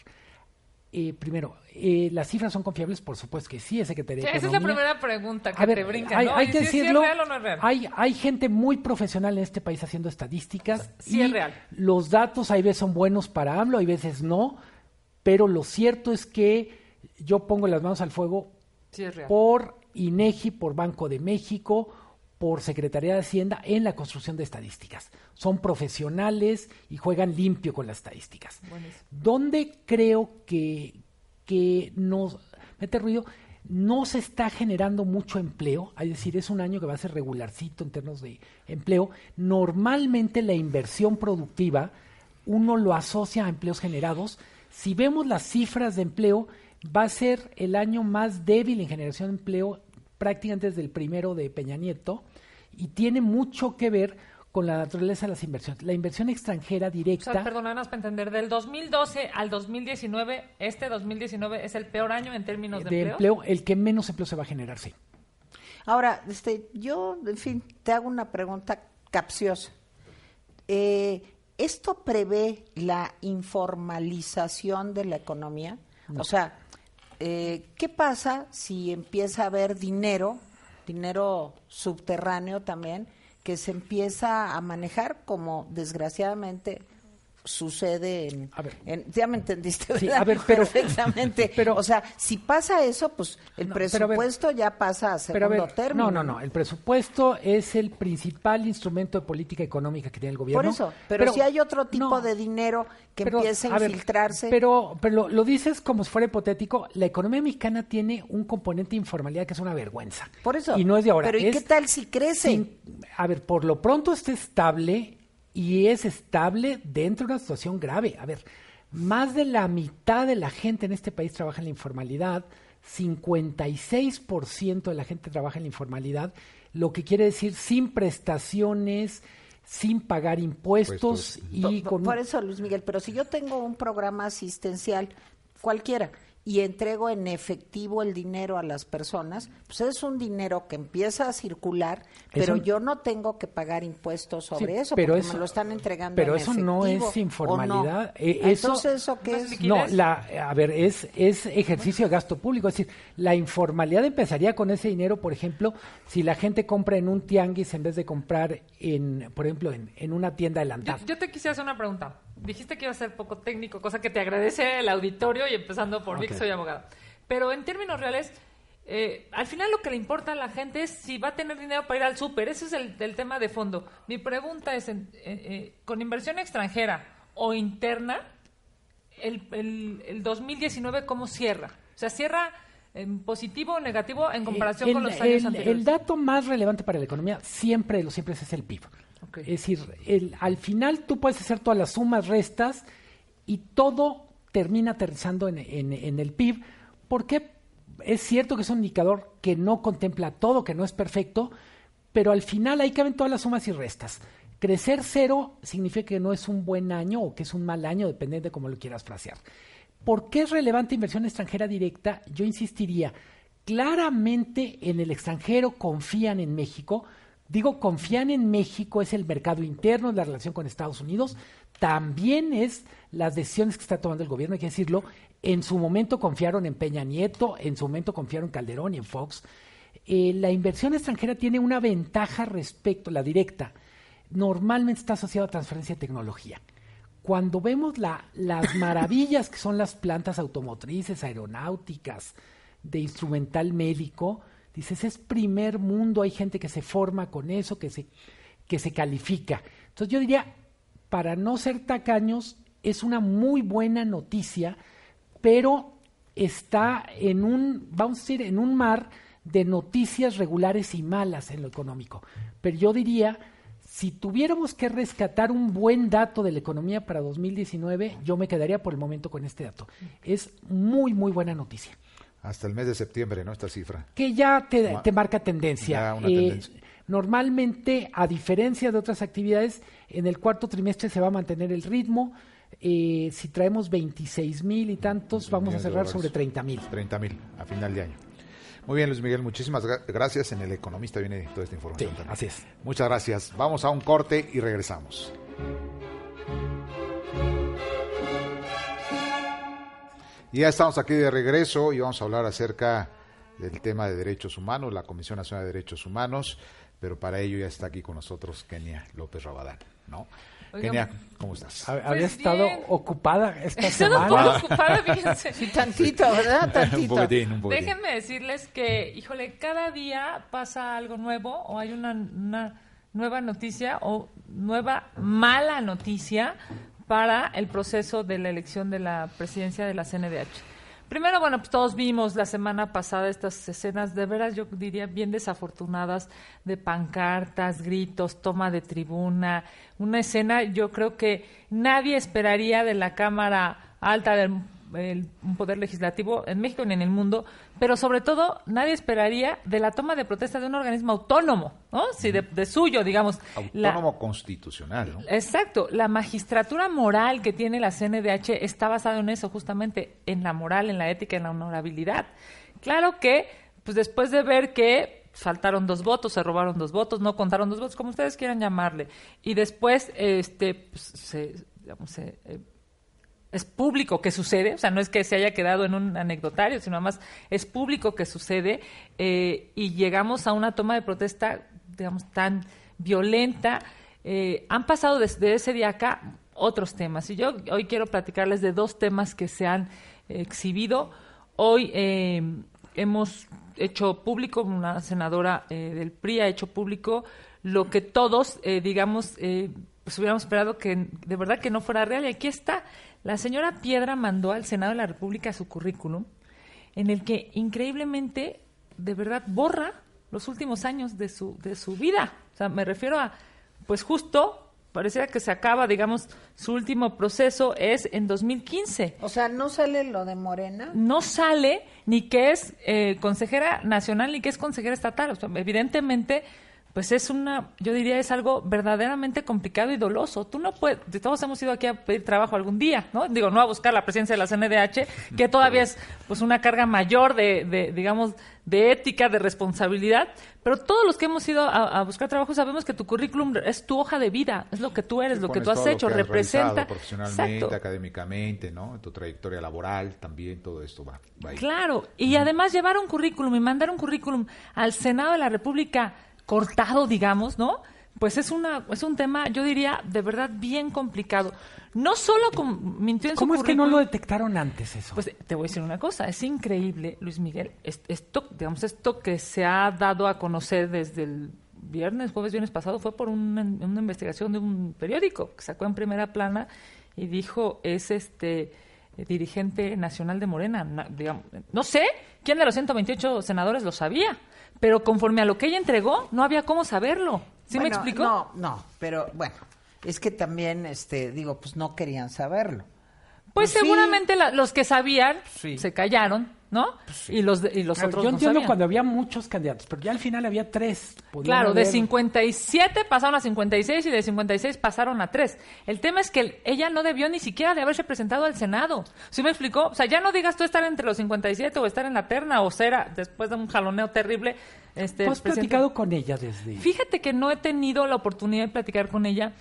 eh, primero, eh, ¿las cifras son confiables? Por supuesto que sí, es Secretaría Sí, de esa es la Economía. primera pregunta que A ver, te brinca, hay, ¿no? hay que si- decirlo, ¿Es real o no es real? Hay, hay gente muy profesional en este país haciendo estadísticas. Sí y es real. Los datos hay veces son buenos para AMLO, hay veces no, pero lo cierto es que yo pongo las manos al fuego Sí por INEGI, por Banco de México, por Secretaría de Hacienda en la construcción de estadísticas. Son profesionales y juegan limpio con las estadísticas. Buenísimo. ¿Dónde creo que, que nos mete ruido? No se está generando mucho empleo, es decir, es un año que va a ser regularcito en términos de empleo. Normalmente la inversión productiva uno lo asocia a empleos generados. Si vemos las cifras de empleo, va a ser el año más débil en generación de empleo prácticamente desde el primero de Peña Nieto y tiene mucho que ver con la naturaleza de las inversiones. La inversión extranjera O directa. sea, perdón, nada más para entender, del 2012 al 2019, este 2019 es el peor año en términos de, de empleo. empleo, el que menos empleo se va a generar, sí. Ahora, este, yo, en fin, te hago una pregunta capciosa. Eh, ¿Esto prevé la informalización de la economía? O sea, eh, ¿qué pasa si empieza a haber dinero, dinero subterráneo también, que se empieza a manejar como desgraciadamente sucede en, A ver. en- ya me entendiste a ver, pero- perfectamente (laughs) pero- o sea si pasa eso pues el No, ver. presupuesto ya pasa a Pero a segundo ver, término no, no, no. El presupuesto es el principal instrumento de política económica que tiene el gobierno. Por eso, pero, si hay otro tipo no, de dinero que pero, empiece a infiltrarse. Pero, pero lo, lo dices como si fuera hipotético. La economía mexicana tiene un componente de informalidad que es una vergüenza. por eso. Y no es de ahora. Pero ¿y qué tal si crece? sin- a ver, por lo pronto está estable y es estable dentro de una situación grave. A ver, más de la mitad de la gente en este país trabaja en la informalidad, 56% de la gente trabaja en la informalidad, lo que quiere decir sin prestaciones, sin pagar impuestos Impuestos. y con Por eso, Luis Miguel, pero si yo tengo un programa asistencial cualquiera y entrego en efectivo el dinero a las personas, pues es un dinero que empieza a circular, pero yo no tengo que pagar impuestos sobre Sí, eso, pero porque eso- me lo están entregando pero en eso no es ¿o informalidad. no? Eh, eso- Entonces, ¿eso qué ¿No es? No, la, a ver, es, es ejercicio de gasto público. Es decir, la informalidad empezaría con ese dinero, por ejemplo, si la gente compra en un tianguis en vez de comprar, en, por ejemplo, en, en una tienda Yo, adelantada. yo te quisiera hacer una pregunta. Dijiste que iba a ser poco técnico, cosa que te agradece el auditorio y empezando por mí, que soy abogada. Pero en términos reales, eh, al final lo que le importa a la gente es si va a tener dinero para ir al súper. Ese es el, el tema de fondo. Mi pregunta es, en- eh, eh, ¿con inversión extranjera o interna, el, el, el 2019 cómo cierra? O sea, ¿cierra en positivo o negativo en comparación el, con los años anteriores? el dato más relevante para la economía siempre los siempre es el PIB. Es decir, al final tú puedes hacer todas las sumas, restas y todo termina aterrizando en, en- en el PIB, porque es cierto que es un indicador que no contempla todo, que no es perfecto, pero al final ahí caben todas las sumas y restas. Crecer cero significa que no es un buen año o que es un mal año, dependiendo de cómo lo quieras frasear. ¿Por qué es relevante inversión extranjera directa? Yo insistiría, claramente en el extranjero confían en México. Digo, confían en México, es el mercado interno, es la relación con Estados Unidos, también es las decisiones que está tomando el gobierno, hay que decirlo. En su momento confiaron en Peña Nieto, en su momento confiaron en Calderón y en Fox. Eh, la inversión extranjera tiene una ventaja respecto a la directa. Normalmente está asociada a transferencia de tecnología. Cuando vemos la- las (laughs) maravillas que son las plantas automotrices, aeronáuticas, de instrumental médico, dices, es primer mundo, hay gente que se forma con eso, que se, que se califica. Entonces yo diría, para no ser tacaños, es una muy buena noticia, pero está en un, vamos a decir, en un mar de noticias regulares y malas en lo económico. Pero yo diría, si tuviéramos que rescatar un buen dato de la economía para 2019, yo me quedaría por el momento con este dato. Es muy, muy buena noticia. Hasta el mes de septiembre, ¿no? Esta cifra. Que ya te, te marca tendencia. Ya una Eh, tendencia. Normalmente, a diferencia de otras actividades, en el cuarto trimestre se va a mantener el ritmo. Eh, si traemos 26 mil y tantos, vamos a cerrar sobre 30 mil. 30 mil a final de año. Muy bien, Luis Miguel, muchísimas gra- gracias. En El Economista viene toda esta Sí, información también. así es. Muchas gracias. Vamos a un corte y regresamos. Y ya estamos aquí de regreso y vamos a hablar acerca del tema de derechos humanos, la Comisión Nacional de Derechos Humanos, pero para ello ya está aquí con nosotros Kenia López Rabadán, ¿no? Oiga, Kenia, ¿cómo estás? Ha- Había Pues estado bien. ocupada (laughs) esta He estado semana. ocupada, (laughs) fíjense. Sí, tantito, ¿verdad? Tantito. un poquitín, un poquitín. Déjenme decirles que, híjole, cada día pasa algo nuevo o hay una, una nueva noticia o nueva mala noticia para el proceso de la elección de la presidencia de la CNDH. Primero, bueno, pues todos vimos la semana pasada estas escenas de veras, yo diría, bien desafortunadas de pancartas, gritos, toma de tribuna, una escena yo creo que nadie esperaría de la Cámara Alta del el- un poder legislativo en México ni en el mundo, pero sobre todo nadie esperaría de la toma de protesta de un organismo autónomo, ¿no? Sí, de, de suyo, digamos. La- Autónomo constitucional, ¿no? Exacto, la magistratura moral que tiene la CNDH está basada en eso, justamente en la moral, en la ética, en la honorabilidad. Claro que, pues después de ver que faltaron dos votos, se robaron dos votos, no contaron dos votos, como ustedes quieran llamarle, y después, este, pues, se, digamos, se, eh, es público que sucede, o sea, no es que se haya quedado en un anecdotario, sino además es público que sucede eh, y llegamos a una toma de protesta, digamos, tan violenta. Eh, han pasado desde ese día acá otros temas y yo hoy quiero platicarles de dos temas que se han exhibido. Hoy eh, hemos hecho público, una senadora eh, del PRI ha hecho público lo que todos, eh, digamos, eh, pues hubiéramos esperado que de verdad que no fuera real. Y aquí está, la señora Piedra mandó al Senado de la República su currículum, en el que increíblemente, de verdad, borra los últimos años de su, de su vida. O sea, me refiero a, pues justo, pareciera que se acaba, digamos, su último proceso es en 2015 O sea, ¿no sale lo de Morena? no sale ni que es eh, consejera nacional ni que es consejera estatal. O sea, evidentemente, pues es una, yo diría, es algo verdaderamente complicado y doloso. Tú no puedes, todos hemos ido aquí a pedir trabajo algún día, ¿no? Digo, no a buscar la presidencia de la CNDH, que todavía es pues una carga mayor de, de digamos, de ética, de responsabilidad. Pero todos los que hemos ido a, a buscar trabajo sabemos que tu currículum es tu hoja de vida, es lo que tú eres, lo que tú has hecho, has representa. profesionalmente, Exacto. académicamente, ¿no? Tu trayectoria laboral también, todo esto va, va ahí. Claro, y además llevar un currículum y mandar un currículum al Senado de la República cortado, digamos, ¿no? Pues es una es un tema, yo diría, de verdad bien complicado. No solo con, mintió en ¿Cómo su es que no lo detectaron antes eso? pues te voy a decir una cosa, es increíble, Luis Miguel, es- esto, digamos, esto que se ha dado a conocer desde el viernes, jueves, viernes pasado, fue por una, una investigación de un periódico que sacó en primera plana y dijo, es este dirigente nacional de Morena, na- digamos, no sé quién de los 128 senadores lo sabía, pero conforme a lo que ella entregó, no había cómo saberlo. ¿Sí me Bueno, explico? No, no, pero bueno, es que también, este, digo, pues no querían saberlo. Pues sí. seguramente la- los que sabían Sí. se callaron, ¿no? Y los, de- y los A ver, otros yo no entiendo sabían. cuando había muchos candidatos, pero ya al final había tres. Podían Claro, de haber- 57 pasaron a 56 y de 56 pasaron a 3. El tema es que el- ella no debió ni siquiera de haberse presentado al Senado. ¿Sí me explicó? O sea, ya no digas tú estar entre los 57 o estar en la terna o ser, a- después de un jaloneo terrible, este, ¿Tú has presidente- platicado con ella desde...? Fíjate que no he tenido la oportunidad de platicar con ella,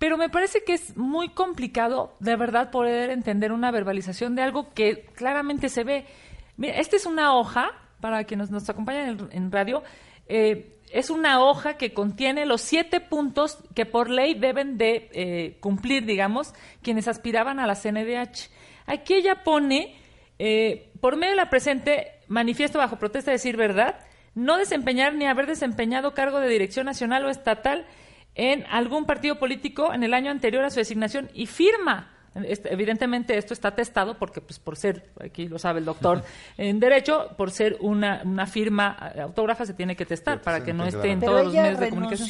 pero me parece que es muy complicado de verdad poder entender una verbalización de algo que claramente se ve. Mira, esta es una hoja, para quienes nos acompañan en, radio, eh, es una hoja que contiene los siete puntos que por ley deben de eh, cumplir, digamos, quienes aspiraban a la CNDH. Aquí ella pone, eh, por medio de la presente, manifiesto bajo protesta de decir verdad, no desempeñar ni haber desempeñado cargo de dirección nacional o estatal en algún partido político en el año anterior a su designación y firma. Este, Evidentemente esto está testado porque, pues, por ser, aquí lo sabe el doctor (laughs) en derecho, por ser una, una firma eh, autógrafa se tiene que testar Sí, para que no claro. esté en Pero todos los ella medios de comunicación.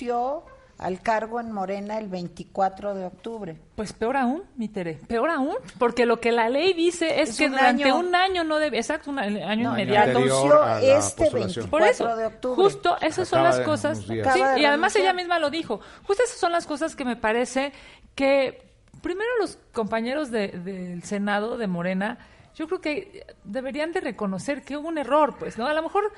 Al cargo en Morena el 24 de octubre. Pues peor aún, mi Tere, peor aún, porque lo que la ley dice es, Es que un durante año. un año no debe, exacto, un año No, inmediato. anterior renunció a la este postulación. 24 Por eso, de octubre. justo esas son las cosas. Sí, y además renunciar. ella misma lo dijo. Justo esas son las cosas que me parece que primero los compañeros de- del Senado de Morena, yo creo que deberían de reconocer que hubo un error, pues, ¿no? A lo mejor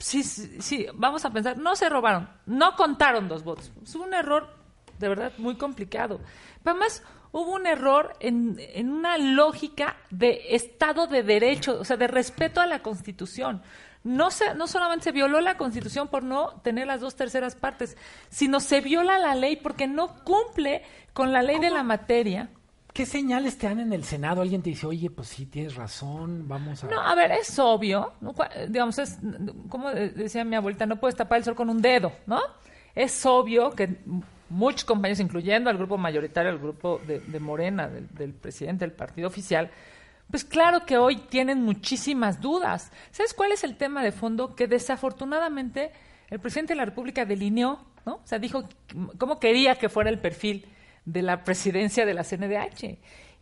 sí, sí, sí, vamos a pensar, no se robaron, no contaron dos votos. Es un error de verdad muy complicado. Pero además hubo un error en, en una lógica de Estado de Derecho, o sea, de respeto a la Constitución. No, se, no solamente se violó la Constitución por no tener las dos terceras partes, sino se viola la ley porque no cumple con la ley de la materia. ¿Qué señales te dan en el Senado? Alguien te dice, oye, pues sí, tienes razón, vamos a... No, a ver, es obvio, ¿no? Digamos, es, como decía mi abuelita, no puedes tapar el sol con un dedo, ¿no? Es obvio que muchos compañeros, incluyendo al grupo mayoritario, al grupo de, de Morena, del, del presidente del partido oficial, pues claro que hoy tienen muchísimas dudas. ¿Sabes cuál es el tema de fondo? Que desafortunadamente el presidente de la República delineó, ¿no? O sea, dijo cómo quería que fuera el perfil de la presidencia de la CNDH.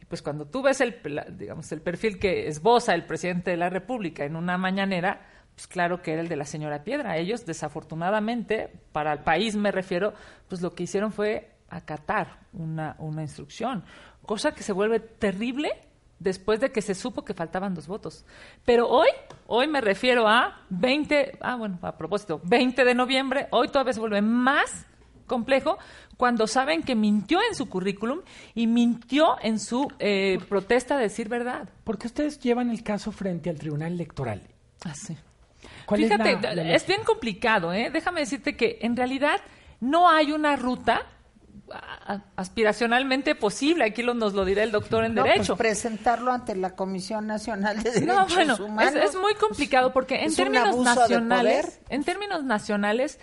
Y pues cuando tú ves el, digamos, el perfil que esboza el presidente de la República en una mañanera, pues claro que era el de la señora Piedra. Ellos, desafortunadamente, para el país me refiero, pues lo que hicieron fue acatar una, una instrucción, cosa que se vuelve terrible después de que se supo que faltaban dos votos. Pero hoy, hoy me refiero a 20, ah bueno, a propósito, 20 de noviembre, hoy todavía se vuelve más complejo cuando saben que mintió en su currículum y mintió en su eh, protesta de decir verdad. Porque ustedes llevan el caso frente al Tribunal Electoral. Así. ¿Cuál es Fíjate, la- la- es bien complicado, ¿eh? Déjame decirte que en realidad no hay una ruta aspiracionalmente posible. Aquí lo, nos lo dirá el doctor en No, Derecho. pues presentarlo ante la Comisión Nacional de Derechos No, bueno, es, Humanos. es muy complicado porque en Es un términos abuso de nacionales, poder. en términos nacionales,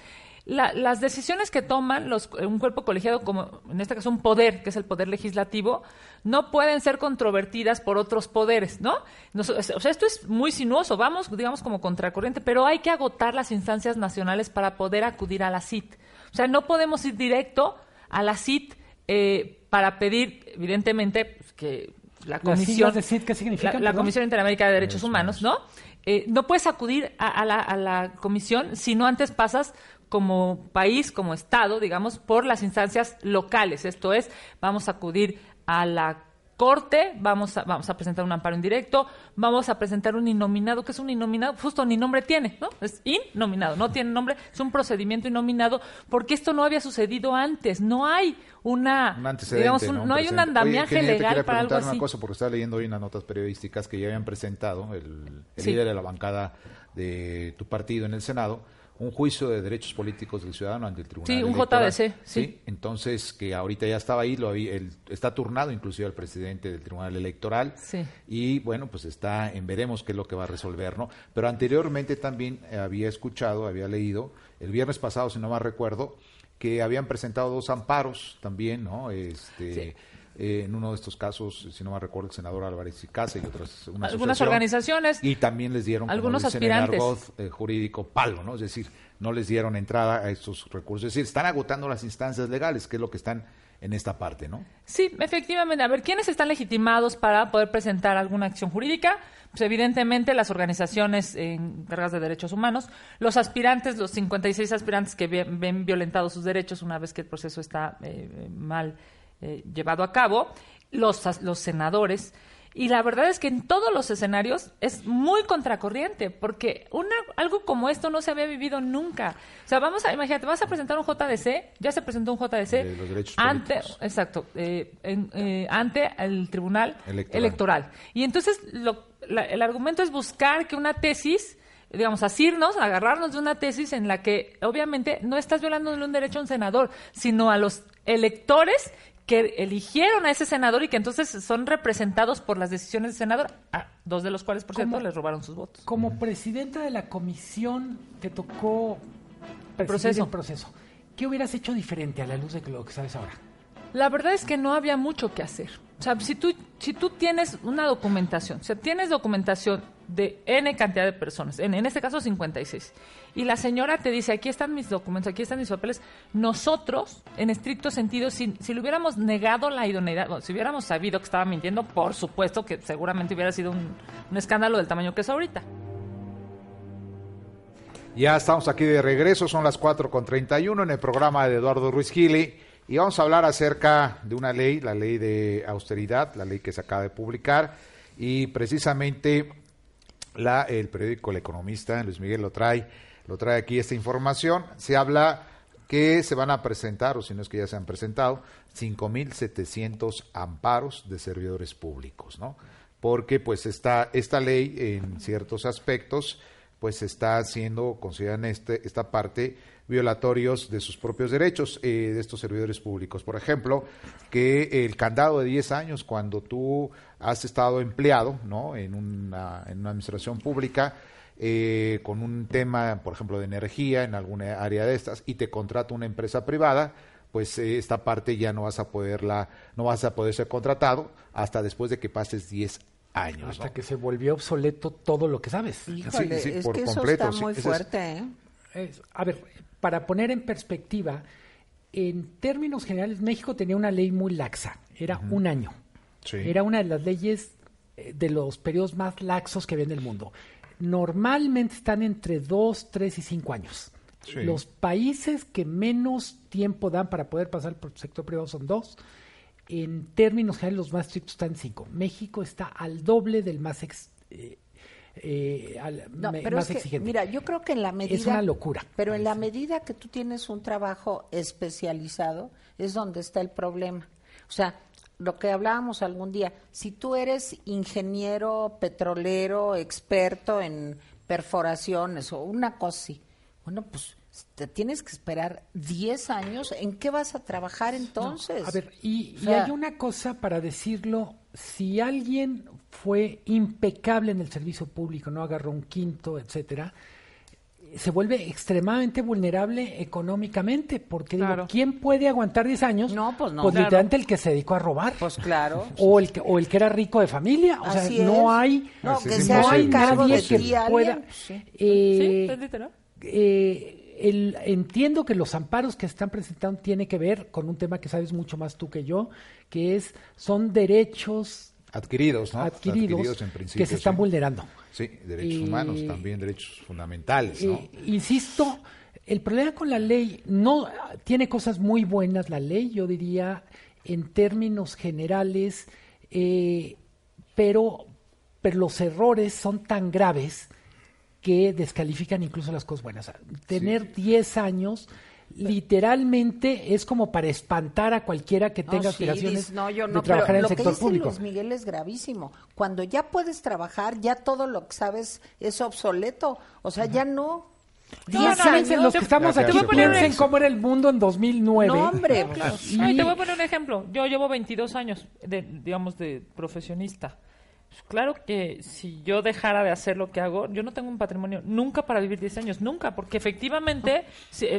la- las decisiones que toman los, un cuerpo colegiado, como en este caso un poder, que es el poder legislativo, no pueden ser controvertidas por otros poderes, ¿no? Nos- o sea, esto es muy sinuoso, vamos, digamos, como contracorriente, pero hay que agotar las instancias nacionales para poder acudir a la CIT. O sea, no podemos ir directo a la CIT eh, para pedir, evidentemente, pues, que la ¿Las comisión de CID qué significan, la? Comisión Interamericana de Derechos Humanos, ¿no? Eh, no puedes acudir a, a la, a la comisión si no antes pasas como país, como Estado, digamos, por las instancias locales. Esto es, vamos a acudir a la Corte, vamos a, vamos a presentar un amparo indirecto, vamos a presentar un innominado, que es un innominado, justo ni nombre tiene, ¿no? Es innominado, no tiene nombre, es un procedimiento innominado, porque esto no había sucedido antes, no hay una, Un digamos, un- ¿no? no, hay un andamiaje Oye, te legal para algo así. una cosa, porque estaba leyendo hoy unas notas periodísticas que ya habían presentado el, el Sí. líder de la bancada de tu partido en el Senado un juicio de derechos políticos del ciudadano ante el Tribunal Sí, un Electoral. JDC, sí. Entonces, que ahorita ya estaba ahí, lo había- el- está turnado inclusive al presidente del Tribunal Electoral. Sí. Y bueno, pues está en veremos qué es lo que va a resolver, ¿no? Pero anteriormente también eh, había escuchado, había leído, el viernes pasado, si no mal recuerdo, que habían presentado dos amparos también, ¿no? Este, eh, en uno de estos casos, si no me recuerdo, el senador Álvarez y Casa y otras una Algunas organizaciones. y también les dieron, Algunos dicen en aspirantes. argot, eh, jurídico palo, ¿no? Es decir, no les dieron entrada a estos recursos. Es decir, están agotando las instancias legales, que es lo que están en esta parte, ¿no? Sí, efectivamente. A ver, ¿quiénes están legitimados para poder presentar alguna acción jurídica? Pues evidentemente las organizaciones eh, encargadas de derechos humanos, los aspirantes, los 56 aspirantes que ve- ven violentados sus derechos una vez que el proceso está eh, mal eh, llevado a cabo, los, los senadores. Y la verdad es que en todos los escenarios es muy contracorriente, porque una, algo como esto no se había vivido nunca. O sea, vamos a, imagínate, vas a presentar un JDC, ya se presentó un JDC De los ante, políticos. exacto, eh, en- eh, ante el Tribunal Electoral. Electoral. Y entonces lo- la- el argumento es buscar que una tesis, digamos, asirnos, agarrarnos de una tesis en la que obviamente no estás violando un derecho a un senador, sino a los electores que eligieron a ese senador y que entonces son representados por las decisiones del senador, a dos de los cuales, por cierto, les robaron sus votos. Como presidenta de la comisión que tocó Proceso. el proceso, ¿qué hubieras hecho diferente a la luz de lo que sabes ahora? La verdad es que no había mucho que hacer. O sea, si tú, si tú tienes una documentación, o sea, tienes documentación de N cantidad de personas, en, este caso 56, y la señora te dice, aquí están mis documentos, aquí están mis papeles, nosotros, en estricto sentido, si, si le hubiéramos negado la idoneidad, si hubiéramos sabido que estaba mintiendo, por supuesto que seguramente hubiera sido un, un escándalo del tamaño que es ahorita. Ya estamos aquí de regreso, son las 4 con 31 en el programa de Eduardo Ruiz Gili y vamos a hablar acerca de una ley, la ley de austeridad, la ley que se acaba de publicar y precisamente la, el periódico El Economista, Luis Miguel lo trae, lo trae aquí esta información, se habla que se van a presentar, o si no es que ya se han presentado, 5.700 amparos de servidores públicos, ¿no? Porque pues esta, esta ley en ciertos aspectos pues está siendo, consideran este, esta parte, violatorios de sus propios derechos eh, de estos servidores públicos. Por ejemplo, que el candado de 10 años cuando tú has estado empleado ¿no? en, una, en una administración pública, eh, con un tema, por ejemplo, de energía en alguna área de estas, y te contrata una empresa privada, pues eh, esta parte ya no vas a poderla, no vas a poder ser contratado hasta después de que pases 10 años. Hasta ¿no? que se volvió obsoleto todo lo que sabes. Híjole, sí, es por que eso completo, está sí, muy es- fuerte, ¿eh? Es- a ver, para poner en perspectiva, en términos generales, México tenía una ley muy laxa, era un año. Sí. Era una de las leyes eh, de los periodos más laxos que había en el mundo. Normalmente están entre dos, tres y cinco años. Sí. Los países que menos tiempo dan para poder pasar por el sector privado son dos. En términos generales, los más estrictos están cinco. México está al doble del más ex- eh, eh, al- No, me- pero más es que, mira, yo creo que en la medida... Es una locura. Pero en la medida que tú tienes un trabajo especializado, es donde está el problema. O sea, lo que hablábamos algún día, si tú eres ingeniero petrolero, experto en perforaciones o una cosa así, bueno, pues te tienes que esperar 10 años. ¿En qué vas a trabajar entonces? A ver, y, O y sea, hay una cosa para decirlo, si alguien fue impecable en el servicio público, no agarró un quinto, etcétera, se vuelve extremadamente vulnerable económicamente, porque digo. ¿quién puede aguantar 10 años? No, pues no. Pues Claro. literalmente el que se dedicó a robar. Pues claro. (laughs) o el que o el que era rico de familia, o Así sea, no hay No, que se nadie que alguien. pueda Sí. eh, ¿Sí? Eh, el- entiendo que los amparos que se están presentando tiene que ver con un tema que sabes mucho más tú que yo, que es son derechos Adquiridos, ¿no? adquiridos, en principio. que se están sí. vulnerando. Sí, derechos humanos, también derechos fundamentales, ¿no? Eh, insisto, el problema con la ley no tiene cosas muy buenas la ley, yo diría en términos generales, eh, pero, pero los errores son tan graves que descalifican incluso las cosas buenas. Tener 10 años literalmente es como para espantar a cualquiera que No, tenga sí, aspiraciones dices, no, yo de no, trabajar pero en el sector dice público. Luis Miguel es gravísimo. Cuando ya puedes trabajar, ya todo lo que sabes es obsoleto. O sea, ya no. No, Diez no, Fíjense, años. los que estamos aquí piensen cómo era el mundo en 2009. No, hombre. Claro. Y- No, y te voy a poner un ejemplo. Yo llevo 22 años, de, digamos, de profesionista. Pues claro que si yo dejara de hacer lo que hago, yo no tengo un patrimonio nunca para vivir 10 años, nunca, porque efectivamente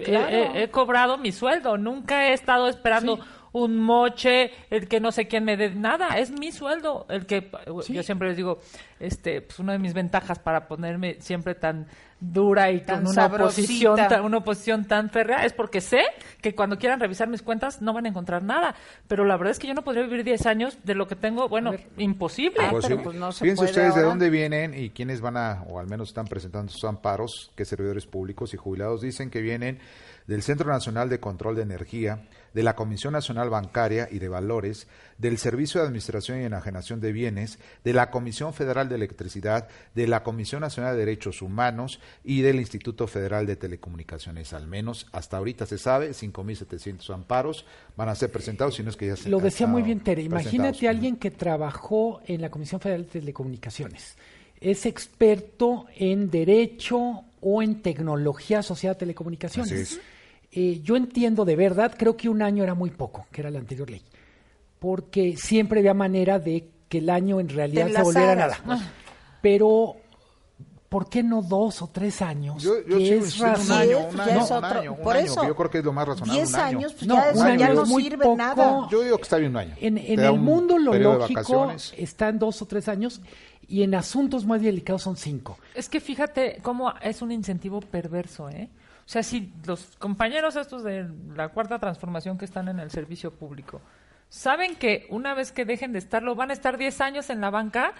Claro. he cobrado mi sueldo, nunca he estado esperando un moche, el que no sé quién me dé nada, es mi sueldo, el que yo siempre les digo, este, pues una de mis ventajas para ponerme siempre tan dura y Tan con una oposición, sabrosita. tan, una oposición tan férrea es porque sé que cuando quieran revisar mis cuentas no van a encontrar nada, pero la verdad es que yo no podría vivir 10 años de lo que tengo, bueno, imposible. Ah, Pues pero pues no se Fíjense puede ustedes de dónde vienen y quiénes van a, o al menos están presentando sus amparos, que servidores públicos y jubilados dicen que vienen del Centro Nacional de Control de Energía, de la Comisión Nacional Bancaria y de Valores, del Servicio de Administración y Enajenación de Bienes, de la Comisión Federal de Electricidad, de la Comisión Nacional de Derechos Humanos y del Instituto Federal de Telecomunicaciones. Al menos hasta ahorita se sabe, 5.700 amparos van a ser presentados, si no es que ya se Lo decía muy bien Tere, imagínate a alguien que trabajó en la Comisión Federal de Telecomunicaciones, es experto en derecho o en tecnología asociada a telecomunicaciones. Eh, yo entiendo de verdad, creo que un año era muy poco, que era la anterior ley, porque siempre había manera de que el año en realidad se volviera nada. Pero, ¿por qué no dos o tres años? Yo, yo Que es insistiendo un año, Sí, un año, es un otro- año, un por año, eso, que yo creo que es lo más razonable. 10 un año. años, pues No, ya, un eso año ya es no muy sirve poco. nada. Yo digo que está bien un año. En, en el un mundo lo lógico vacaciones. está en dos o tres años y en asuntos más delicados son cinco. Es que fíjate cómo es un incentivo perverso, ¿eh? O sea, si los compañeros estos de la cuarta transformación que están en el servicio público saben que una vez que dejen de estarlo van a estar 10 años en la banca,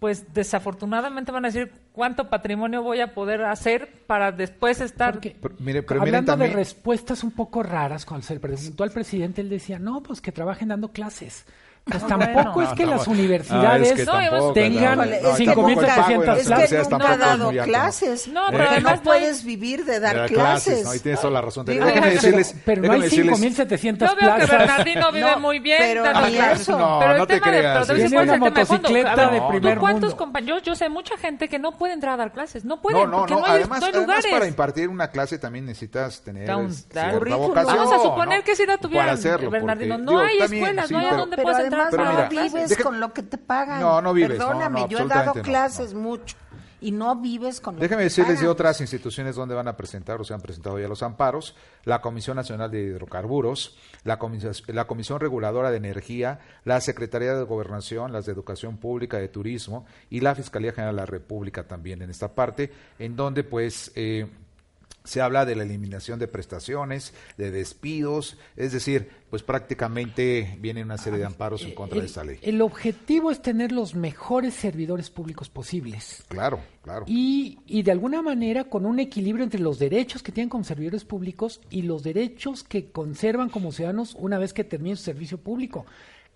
pues desafortunadamente van a decir cuánto patrimonio voy a poder hacer para después estar... Porque, Pero mire, pero hablando también- de respuestas un poco raras, cuando se le preguntó al presidente, él decía, no, pues que trabajen dando clases. Pues No, tampoco bueno. es que No, las no. universidades Ah, es que No, tampoco, tengan no, Híjole, no, es que nunca- las universidades tampoco ha dado clases. No, pero porque además no no puedes vivir de dar clases. ¿no? Y tienes toda la razón. Digo, déjame pero- decirles, pero no déjame hay decirles- 5.700 Yo veo que plazas. Bernardino vive No, muy bien pero dando clases. No, pero el no te tema de- creas, pero Tiene una motocicleta de ¿tú primer mundo. compa- yo, sé mucha gente que no puede entrar a dar clases. No pueden No, no, porque no. no, hay, no lugares. para impartir una clase también necesitas tener este, vocación, Vamos a suponer ¿no? que sí la tuvieran, Bernardino. No hay escuelas, no hay a pero- dónde Pero puedes además pero no mira, vives deja- con lo que te pagan. No, no vives, no, Perdóname, no, yo he dado no, clases mucho y no vives con lo Déjeme que te decirles de pagan. otras instituciones donde van a presentar o se han presentado ya los amparos, la Comisión Nacional de Hidrocarburos, la Comisión, la Comisión Reguladora de Energía, la Secretaría de Gobernación, las de Educación Pública, de Turismo y la Fiscalía General de la República también en esta parte, en donde pues... eh, se habla de la eliminación de prestaciones, de despidos, es decir, pues prácticamente viene una serie de amparos en contra de esta ley. El objetivo es tener los mejores servidores públicos posibles. Claro, claro. Y, y de alguna manera con un equilibrio entre los derechos que tienen como servidores públicos y los derechos que conservan como ciudadanos una vez que termine su servicio público.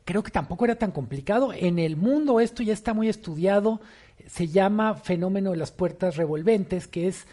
Creo que tampoco era tan complicado. En el mundo esto ya está muy estudiado. Se llama fenómeno de las puertas revolventes, que es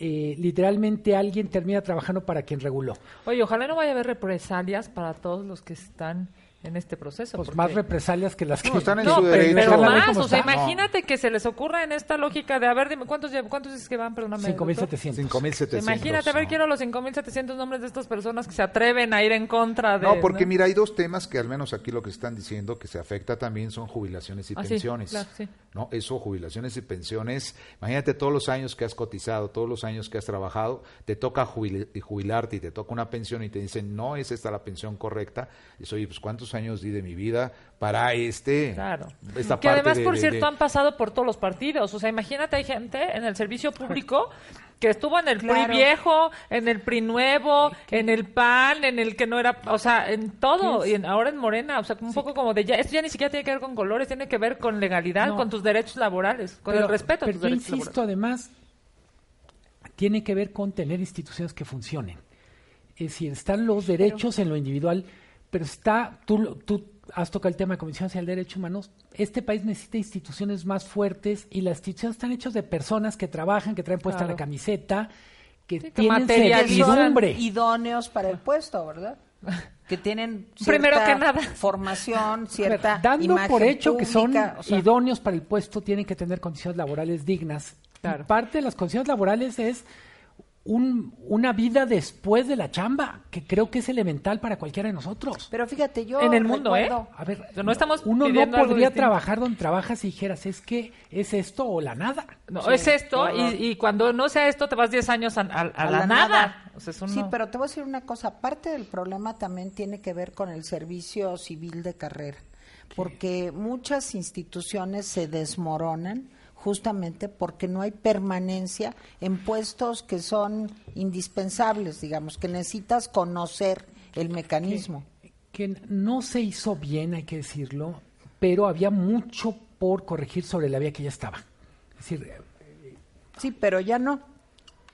eh, literalmente alguien termina trabajando para quien reguló. Oye, ojalá no vaya a haber represalias para todos los que están en este proceso. Pues porque- más represalias que las que... No, están en No, su derecho. pero más, o sea, imagínate que se les ocurra en esta lógica de, a ver, dime, ¿cuántos, cuántos dices que van? Perdóname. doctor. 5.700. 5.700. Imagínate, a ver, ¿no? quiero los 5.700 nombres de estas personas que se atreven a ir en contra de... No, porque mira, hay dos temas que al menos aquí lo que están diciendo que se afecta también son jubilaciones y Ah, sí, pensiones. claro, sí. No, eso, jubilaciones y pensiones. Imagínate todos los años que has cotizado, todos los años que has trabajado, te toca jubil- jubilarte y te toca una pensión y te dicen, no es esta la pensión correcta. Y oye, pues ¿cuántos años di de mi vida para este? Claro. Esta que parte además, de- por de- cierto, de- han pasado por todos los partidos. O sea, imagínate, hay gente en el servicio público que estuvo en el Claro. PRI viejo, en el PRI nuevo, en el PAN, en el que no era, o sea, en todo, y en- ahora en Morena, o sea, un poco como de ya, esto ya ni siquiera tiene que ver con colores, tiene que ver con legalidad, No. con tus derechos laborales, con Pero- el respeto a pero tus yo derechos insisto, además, tiene que ver con tener instituciones que funcionen. Es decir, están los derechos en lo individual, pero está, tú, lo- tú has tocado el tema de Comisión Nacional de Derechos Humanos, este país necesita instituciones más fuertes y las instituciones están hechas de personas que trabajan, que traen puesta Claro. la camiseta, que Sí, que tienen servidumbre. idóneos para el puesto, ¿verdad? Que tienen (laughs) Primero que nada. formación, ver, cierta dando imagen por hecho que son pública, o sea, idóneos para el puesto, tienen que tener condiciones laborales dignas. Claro. Y parte de las condiciones laborales es un- una vida después de la chamba, que creo que es elemental para cualquiera de nosotros. Pero fíjate, yo En el mundo, ¿eh? A ver, O sea, no estamos uno no podría trabajar donde trabajas y dijeras, es que es esto o la nada. No, Sí, es esto, y, y cuando no sea esto, te vas 10 años a, a- a la, nada. O sea, eso Sí, no- pero te voy a decir una cosa, parte del problema también tiene que ver con el servicio civil de carrera, porque muchas instituciones se desmoronan justamente porque no hay permanencia en puestos que son indispensables, digamos, que necesitas conocer el mecanismo. Que no se hizo bien, hay que decirlo, pero había mucho por corregir sobre la vía que ya estaba. Es decir, Sí, pero ya no.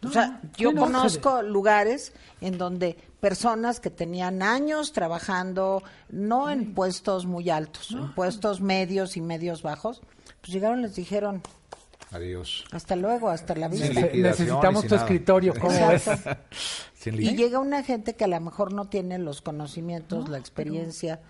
O sea, yo bueno, conozco lugares en donde personas que tenían años trabajando, no en puestos muy altos, en puestos medios y medios bajos, pues llegaron y les dijeron, Adiós. hasta luego, hasta la vista. necesitamos tu nada. escritorio, ¿cómo ves? (laughs) Y llega una gente que a lo mejor no tiene los conocimientos, la experiencia.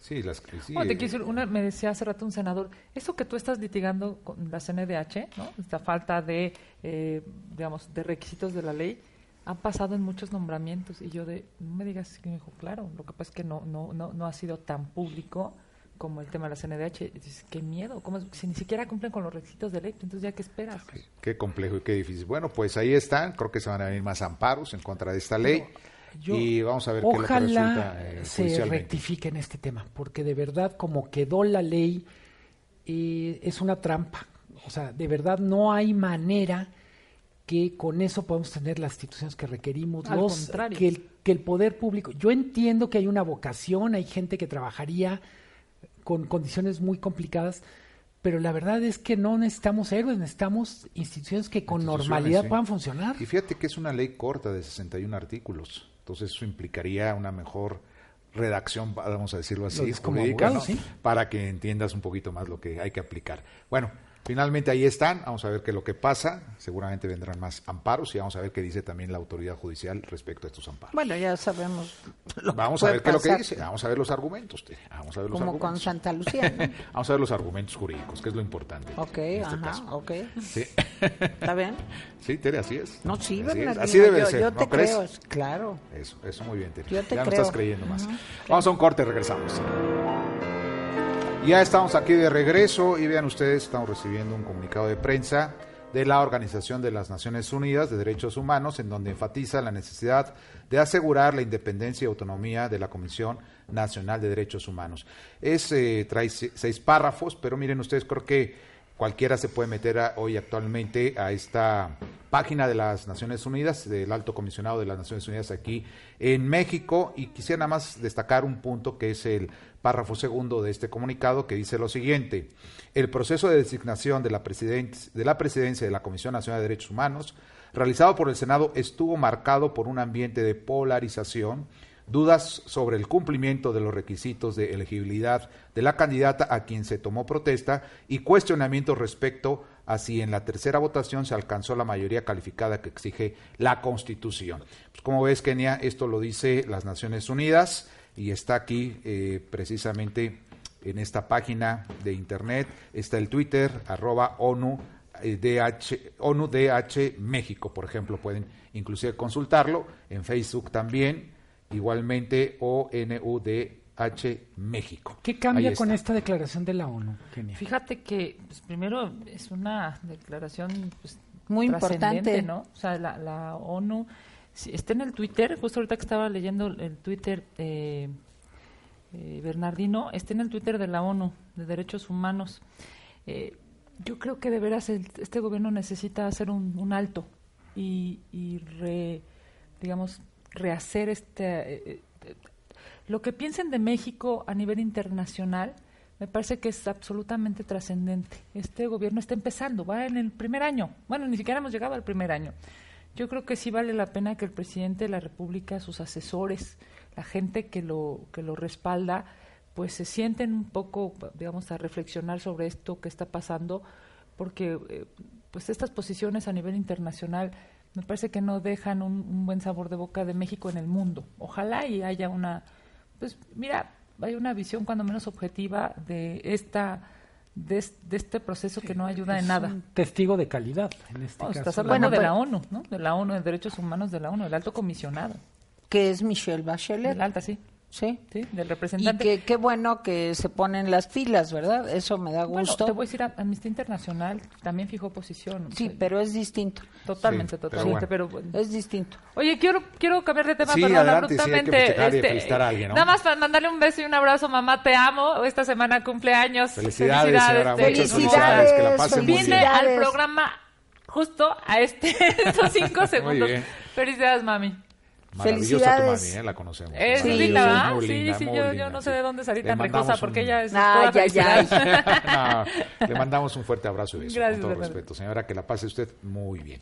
Sí, las sí, Oh, te eh, quiero decir, una- me decía hace rato un senador, eso que tú estás litigando con la CNDH, ¿no? esta falta de, eh, digamos, de requisitos de la ley, han pasado en muchos nombramientos. Y yo de, no me digas que me dijo, claro, lo que pasa es que no, no, no, no ha sido tan público como el tema de la CNDH. Dices, qué miedo, ¿cómo es? si ni siquiera cumplen con los requisitos de ley, entonces ya qué esperas. Qué complejo y qué difícil. Bueno, pues ahí están. Creo que se van a venir más amparos en contra de esta ley. Yo- y vamos a ver qué que Ojalá resulta eh, se judicialmente. rectifique en este tema, porque de verdad como quedó la ley eh, es una trampa. O sea, de verdad no hay manera que con eso podamos tener las instituciones que requerimos, Al los- contrario. que el, que el poder público. Yo entiendo que hay una vocación, hay gente que trabajaría con condiciones muy complicadas, pero la verdad es que no necesitamos héroes, necesitamos instituciones que con Instituciones, normalidad sí. puedan funcionar. Y fíjate que es una ley corta de 61 artículos. Entonces eso implicaría una mejor redacción, vamos a decirlo así, jurídica, abogado, ¿no? sí. para que entiendas un poquito más lo que hay que aplicar. Bueno, finalmente ahí están, vamos a ver qué es lo que pasa, seguramente vendrán más amparos y vamos a ver qué dice también la autoridad judicial respecto a estos amparos. Bueno, ya sabemos. Lo Vamos a ver qué es lo que dice, vamos a ver los argumentos, Tere, vamos a ver los Como con argumentos. Santa (laughs) Lucía. ¿no? Vamos a ver los argumentos jurídicos, que es lo importante. Ok, este ajá, caso. ok. Sí. (laughs) ¿Está bien? Sí, Tere, así es. No, sí, así, es. Bernardino, Así debe yo, ser, yo ¿no te crees? creo, es- claro. Eso, eso muy bien, Tere. Yo te ya creo. no estás creyendo más. Vamos a un corte, regresamos. Ya estamos aquí de regreso y vean ustedes, estamos recibiendo un comunicado de prensa de la Organización de las Naciones Unidas de Derechos Humanos, en donde enfatiza la necesidad de asegurar la independencia y autonomía de la Comisión Nacional de Derechos Humanos. Es, eh, trae se- seis párrafos, pero miren ustedes, creo que cualquiera se puede meter hoy actualmente a esta página de las Naciones Unidas, del Alto Comisionado de las Naciones Unidas aquí en México, y quisiera nada más destacar un punto que es el párrafo segundo de este comunicado que dice lo siguiente. El proceso de designación de la, president- de la presidencia de la Comisión Nacional de Derechos Humanos realizado por el Senado estuvo marcado por un ambiente de polarización, dudas sobre el cumplimiento de los requisitos de elegibilidad de la candidata a quien se tomó protesta y cuestionamientos respecto a si en la tercera votación se alcanzó la mayoría calificada que exige la Constitución. Pues como ves, Kenia, esto lo dice las Naciones Unidas y está aquí eh, precisamente en esta página de internet, está el Twitter, arroba ONU. eh, DH, ONU DH México, por ejemplo, pueden inclusive consultarlo, en Facebook también, igualmente ONUDH México. ¿Qué cambia con esta declaración de la ONU, Kenia? Fíjate que, pues, primero, es una declaración pues, Muy importante. ¿no? O sea, la, la ONU sí, está en el Twitter, justo ahorita que estaba leyendo el Twitter, eh, eh, Bernardino, está en el Twitter de la ONU, de Derechos Humanos. Eh, yo creo que de veras el- este gobierno necesita hacer un, un alto y, y re- digamos, rehacer este... eh, eh, lo que piensen de México a nivel internacional me parece que es absolutamente trascendente. Este gobierno está empezando, va en el primer año. Bueno, ni siquiera hemos llegado al primer año. Yo creo que sí vale la pena que el presidente de la República, sus asesores, la gente que lo que lo respalda, pues se sienten un poco, digamos, a reflexionar sobre esto que está pasando, porque eh, pues estas posiciones a nivel internacional me parece que no dejan un, un buen sabor de boca de México en el mundo. Ojalá y haya una, pues mira, hay una visión cuando menos objetiva de esta de, de este proceso que no ayuda en nada. un testigo de calidad en este No, caso. estás hablando Bueno, de la ONU, ¿no? De la ONU, de Derechos Humanos de la ONU, el alto comisionado. Que es Michelle Bachelet. El alta, sí. Sí. Sí, del Y representante. que qué bueno que se ponen las filas, ¿verdad? Eso me da Bueno, gusto. te voy a decir, Amnistía Internacional también fijó posición. o Sí, sea, pero es distinto. Totalmente, Sí, pero totalmente. bueno. Pero, bueno. Es distinto. Oye, quiero quiero cambiar de tema, Sí, perdón, adelante, sí, abruptamente. y felicitar a alguien, ¿no? Nada más para mandarle un beso y un abrazo, mamá, te amo. Esta semana cumpleaños. Felicidades, señora, te muchas digo. felicidades, que la pase muy Vine bien. al programa justo a este, (laughs) estos cinco segundos. Felicidades, mami. Maravillosa tu Felicidades. mami, ¿eh? la conocemos. Es Sí, linda, sí, ¿verdad? Sí, sí, yo, yo no sé de dónde salí tan ricosa porque un- ella es toda ay, felicidad. (laughs) No, le mandamos un fuerte abrazo y beso, Gracias, con todo respeto. Señora, que la pase usted muy bien.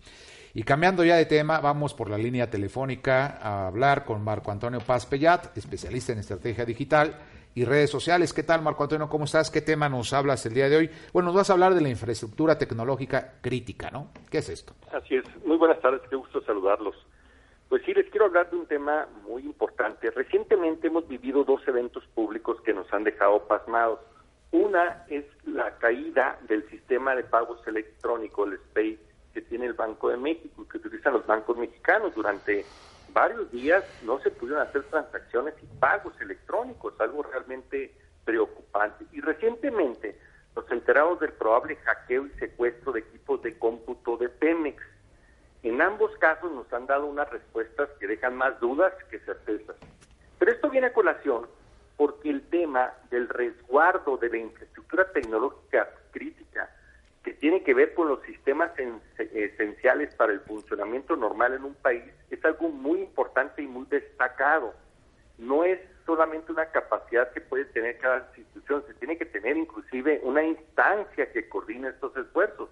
Y cambiando ya de tema, vamos por la línea telefónica a hablar con Marco Antonio Paz Pellat, especialista en estrategia digital y redes sociales. ¿Qué tal, Marco Antonio? ¿Cómo estás? ¿Qué tema nos hablas el día de hoy? Bueno, nos vas a hablar de la infraestructura tecnológica crítica, ¿no? ¿Qué es esto? Así es. Muy buenas tardes, qué gusto saludarlos. Pues sí, les quiero hablar de un tema muy importante. Recientemente hemos vivido dos eventos públicos que nos han dejado pasmados. Una es la caída del sistema de pagos electrónicos, el SPEI, que tiene el Banco de México y que utilizan los bancos mexicanos. Durante varios días no se pudieron hacer transacciones y pagos electrónicos, algo realmente preocupante. Y recientemente nos enteramos del probable hackeo y secuestro de equipos de cómputo de Pemex. En ambos casos nos han dado unas respuestas que dejan más dudas que certezas. Pero esto viene a colación porque el tema del resguardo de la infraestructura tecnológica crítica, que tiene que ver con los sistemas en- esenciales para el funcionamiento normal en un país, es algo muy importante y muy destacado. No es solamente una capacidad que puede tener cada institución, se tiene que tener inclusive una instancia que coordine estos esfuerzos.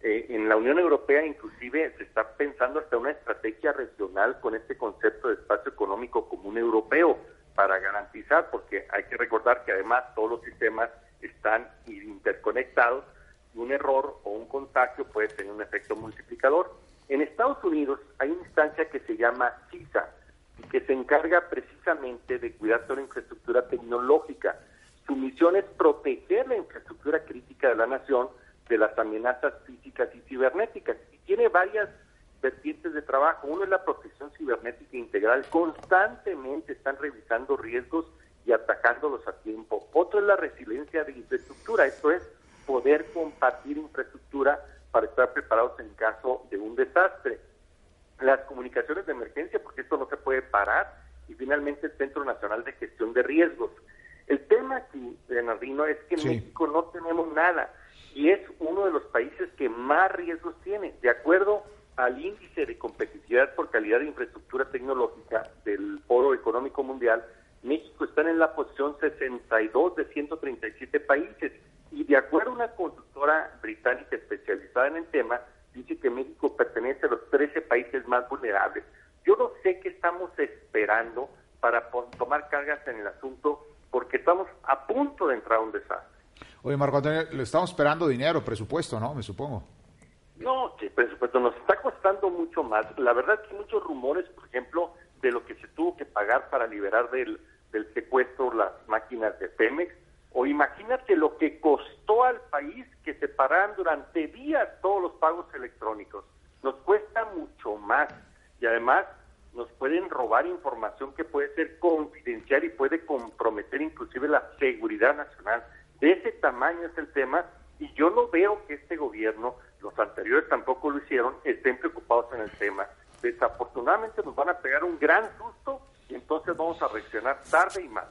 Eh, en la Unión Europea inclusive se está pensando hasta una estrategia regional con este concepto de espacio económico común europeo para garantizar, porque hay que recordar que además todos los sistemas están interconectados y un error o un contagio puede tener un efecto multiplicador. En Estados Unidos hay una instancia que se llama CISA y que se encarga precisamente de cuidar toda la infraestructura tecnológica. Su misión es proteger la infraestructura crítica de la nación de las amenazas físicas y cibernéticas. Y tiene varias vertientes de trabajo. Uno es la protección cibernética integral. Constantemente están revisando riesgos y atacándolos a tiempo. Otro es la resiliencia de infraestructura. Esto es poder compartir infraestructura para estar preparados en caso de un desastre. Las comunicaciones de emergencia, porque esto no se puede parar. Y finalmente el Centro Nacional de Gestión de Riesgos. El tema aquí, Bernardino, es que en Sí. México no tenemos nada y es uno de los países que más riesgos tiene. De acuerdo al índice de competitividad por calidad de infraestructura tecnológica del Foro Económico Mundial, México está en la posición 62 de 137 países y de acuerdo a una consultora británica especializada en el tema, dice que México pertenece a los 13 países más vulnerables. Yo no sé qué estamos esperando para tomar cargas en el asunto porque estamos a punto de entrar a un desastre. Oye, Marco Antonio, le estamos esperando dinero, presupuesto, ¿no? Me supongo. No, presupuesto nos está costando mucho más. La verdad que muchos rumores, por ejemplo, de lo que se tuvo que pagar para liberar del, del secuestro las máquinas de Pemex. O imagínate lo que costó al país que se pararan durante días todos los pagos electrónicos. Nos cuesta mucho más y además nos pueden robar información que puede ser confidencial y puede comprometer inclusive la seguridad nacional. Tamaño es el tema y yo no veo que este gobierno, los anteriores tampoco lo hicieron, estén preocupados en el tema. Desafortunadamente nos van a pegar un gran susto y entonces vamos a reaccionar tarde y mal.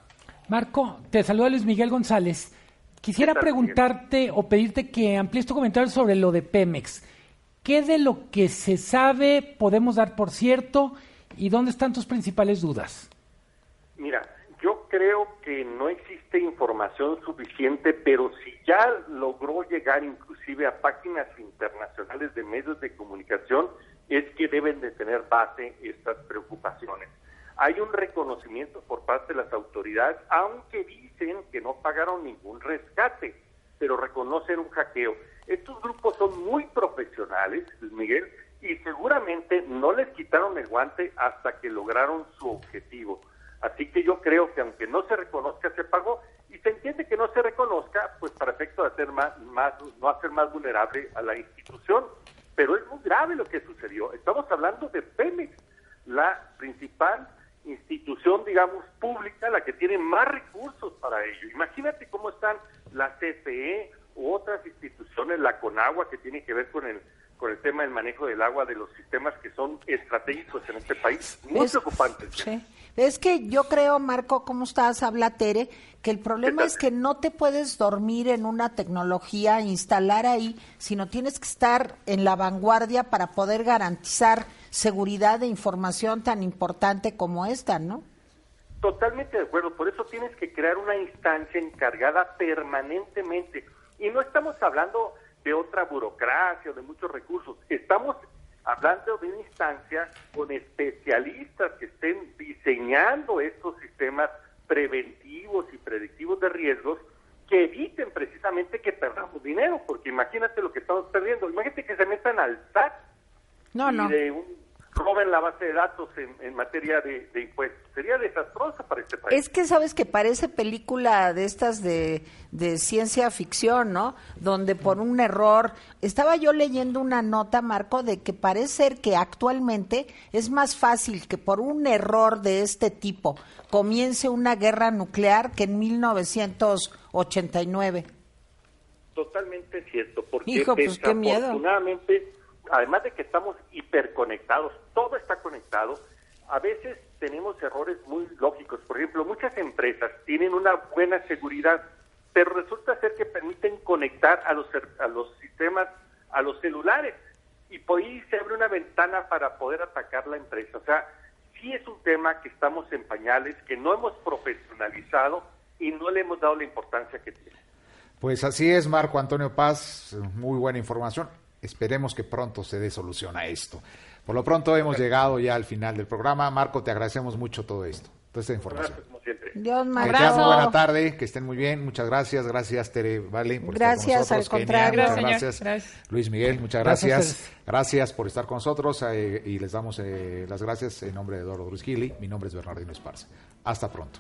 Marco, te saluda Luis Miguel González. Quisiera ¿Qué tal, preguntarte o pedirte que amplíes tu comentario sobre lo de Pemex. ¿Qué de lo que se sabe podemos dar por cierto y dónde están tus principales dudas? Mira, yo creo que no existe información suficiente, pero si ya logró llegar inclusive a páginas internacionales de medios de comunicación, es que deben de tener base estas preocupaciones. Hay un reconocimiento por parte de las autoridades, aunque dicen que no pagaron ningún rescate, pero reconocen un hackeo. Estos grupos son muy profesionales, Miguel, y seguramente no les quitaron el guante hasta que lograron su objetivo. Así que yo creo que aunque no se reconozca se pagó, y se entiende que no se reconozca, pues para efecto de hacer más, más, no hacer más vulnerable a la institución. Pero es muy grave lo que sucedió. Estamos hablando de Pemex, la principal institución, digamos, pública, la que tiene más recursos para ello. Imagínate cómo están la CFE u otras instituciones, la CONAGUA, que tiene que ver con el con el tema del manejo del agua de los sistemas que son estratégicos en este país. Muy Es- preocupantes. Sí. Es que yo creo, Marco, ¿cómo estás? Habla Tere, que el problema es que no te puedes dormir en una tecnología, instalar ahí, sino tienes que estar en la vanguardia para poder garantizar seguridad de información tan importante como esta, ¿no? Totalmente de acuerdo, por eso tienes que crear una instancia encargada permanentemente. Y no estamos hablando de otra burocracia o de muchos recursos, estamos hablando de una instancia con especialistas que estén diseñando estos sistemas preventivos y predictivos de riesgos que eviten precisamente que perdamos dinero, porque imagínate lo que estamos perdiendo, imagínate que se metan al SAT No, y no. de un- roben la base de datos en, en materia de, de impuestos. Sería desastrosa para este país. Es que sabes que parece película de estas de, de ciencia ficción, ¿no? Donde por un error, estaba yo leyendo una nota, Marco, de que parece ser que actualmente es más fácil que por un error de este tipo comience una guerra nuclear que en 1989. Totalmente cierto, porque Hijo, pues, qué miedo. Además de que estamos hiperconectados, todo está conectado, a veces tenemos errores muy lógicos. Por ejemplo, muchas empresas tienen una buena seguridad, pero resulta ser que permiten conectar a los, a los sistemas, a los celulares, y por ahí se abre una ventana para poder atacar la empresa. O sea, sí es un tema que estamos en pañales, que no hemos profesionalizado y no le hemos dado la importancia que tiene. Pues así es, Marco Antonio Paz, muy buena información. Esperemos que pronto se dé solución a esto. Por lo pronto hemos llegado ya al final del programa. Marco, te agradecemos mucho todo esto, toda esta información. Gracias, como siempre. Dios, tengan muy buena tarde, que estén muy bien. Muchas gracias. Gracias, Tere Vale, por Gracias, estar con al nosotros. Kenia, contrario. muchas Gracias, gracias. señor. Gracias. Luis Miguel, muchas Gracias a gracias. por estar con nosotros eh, y les damos eh, las gracias en nombre de Eduardo Brusquili. Mi nombre es Bernardino Esparza. Hasta pronto.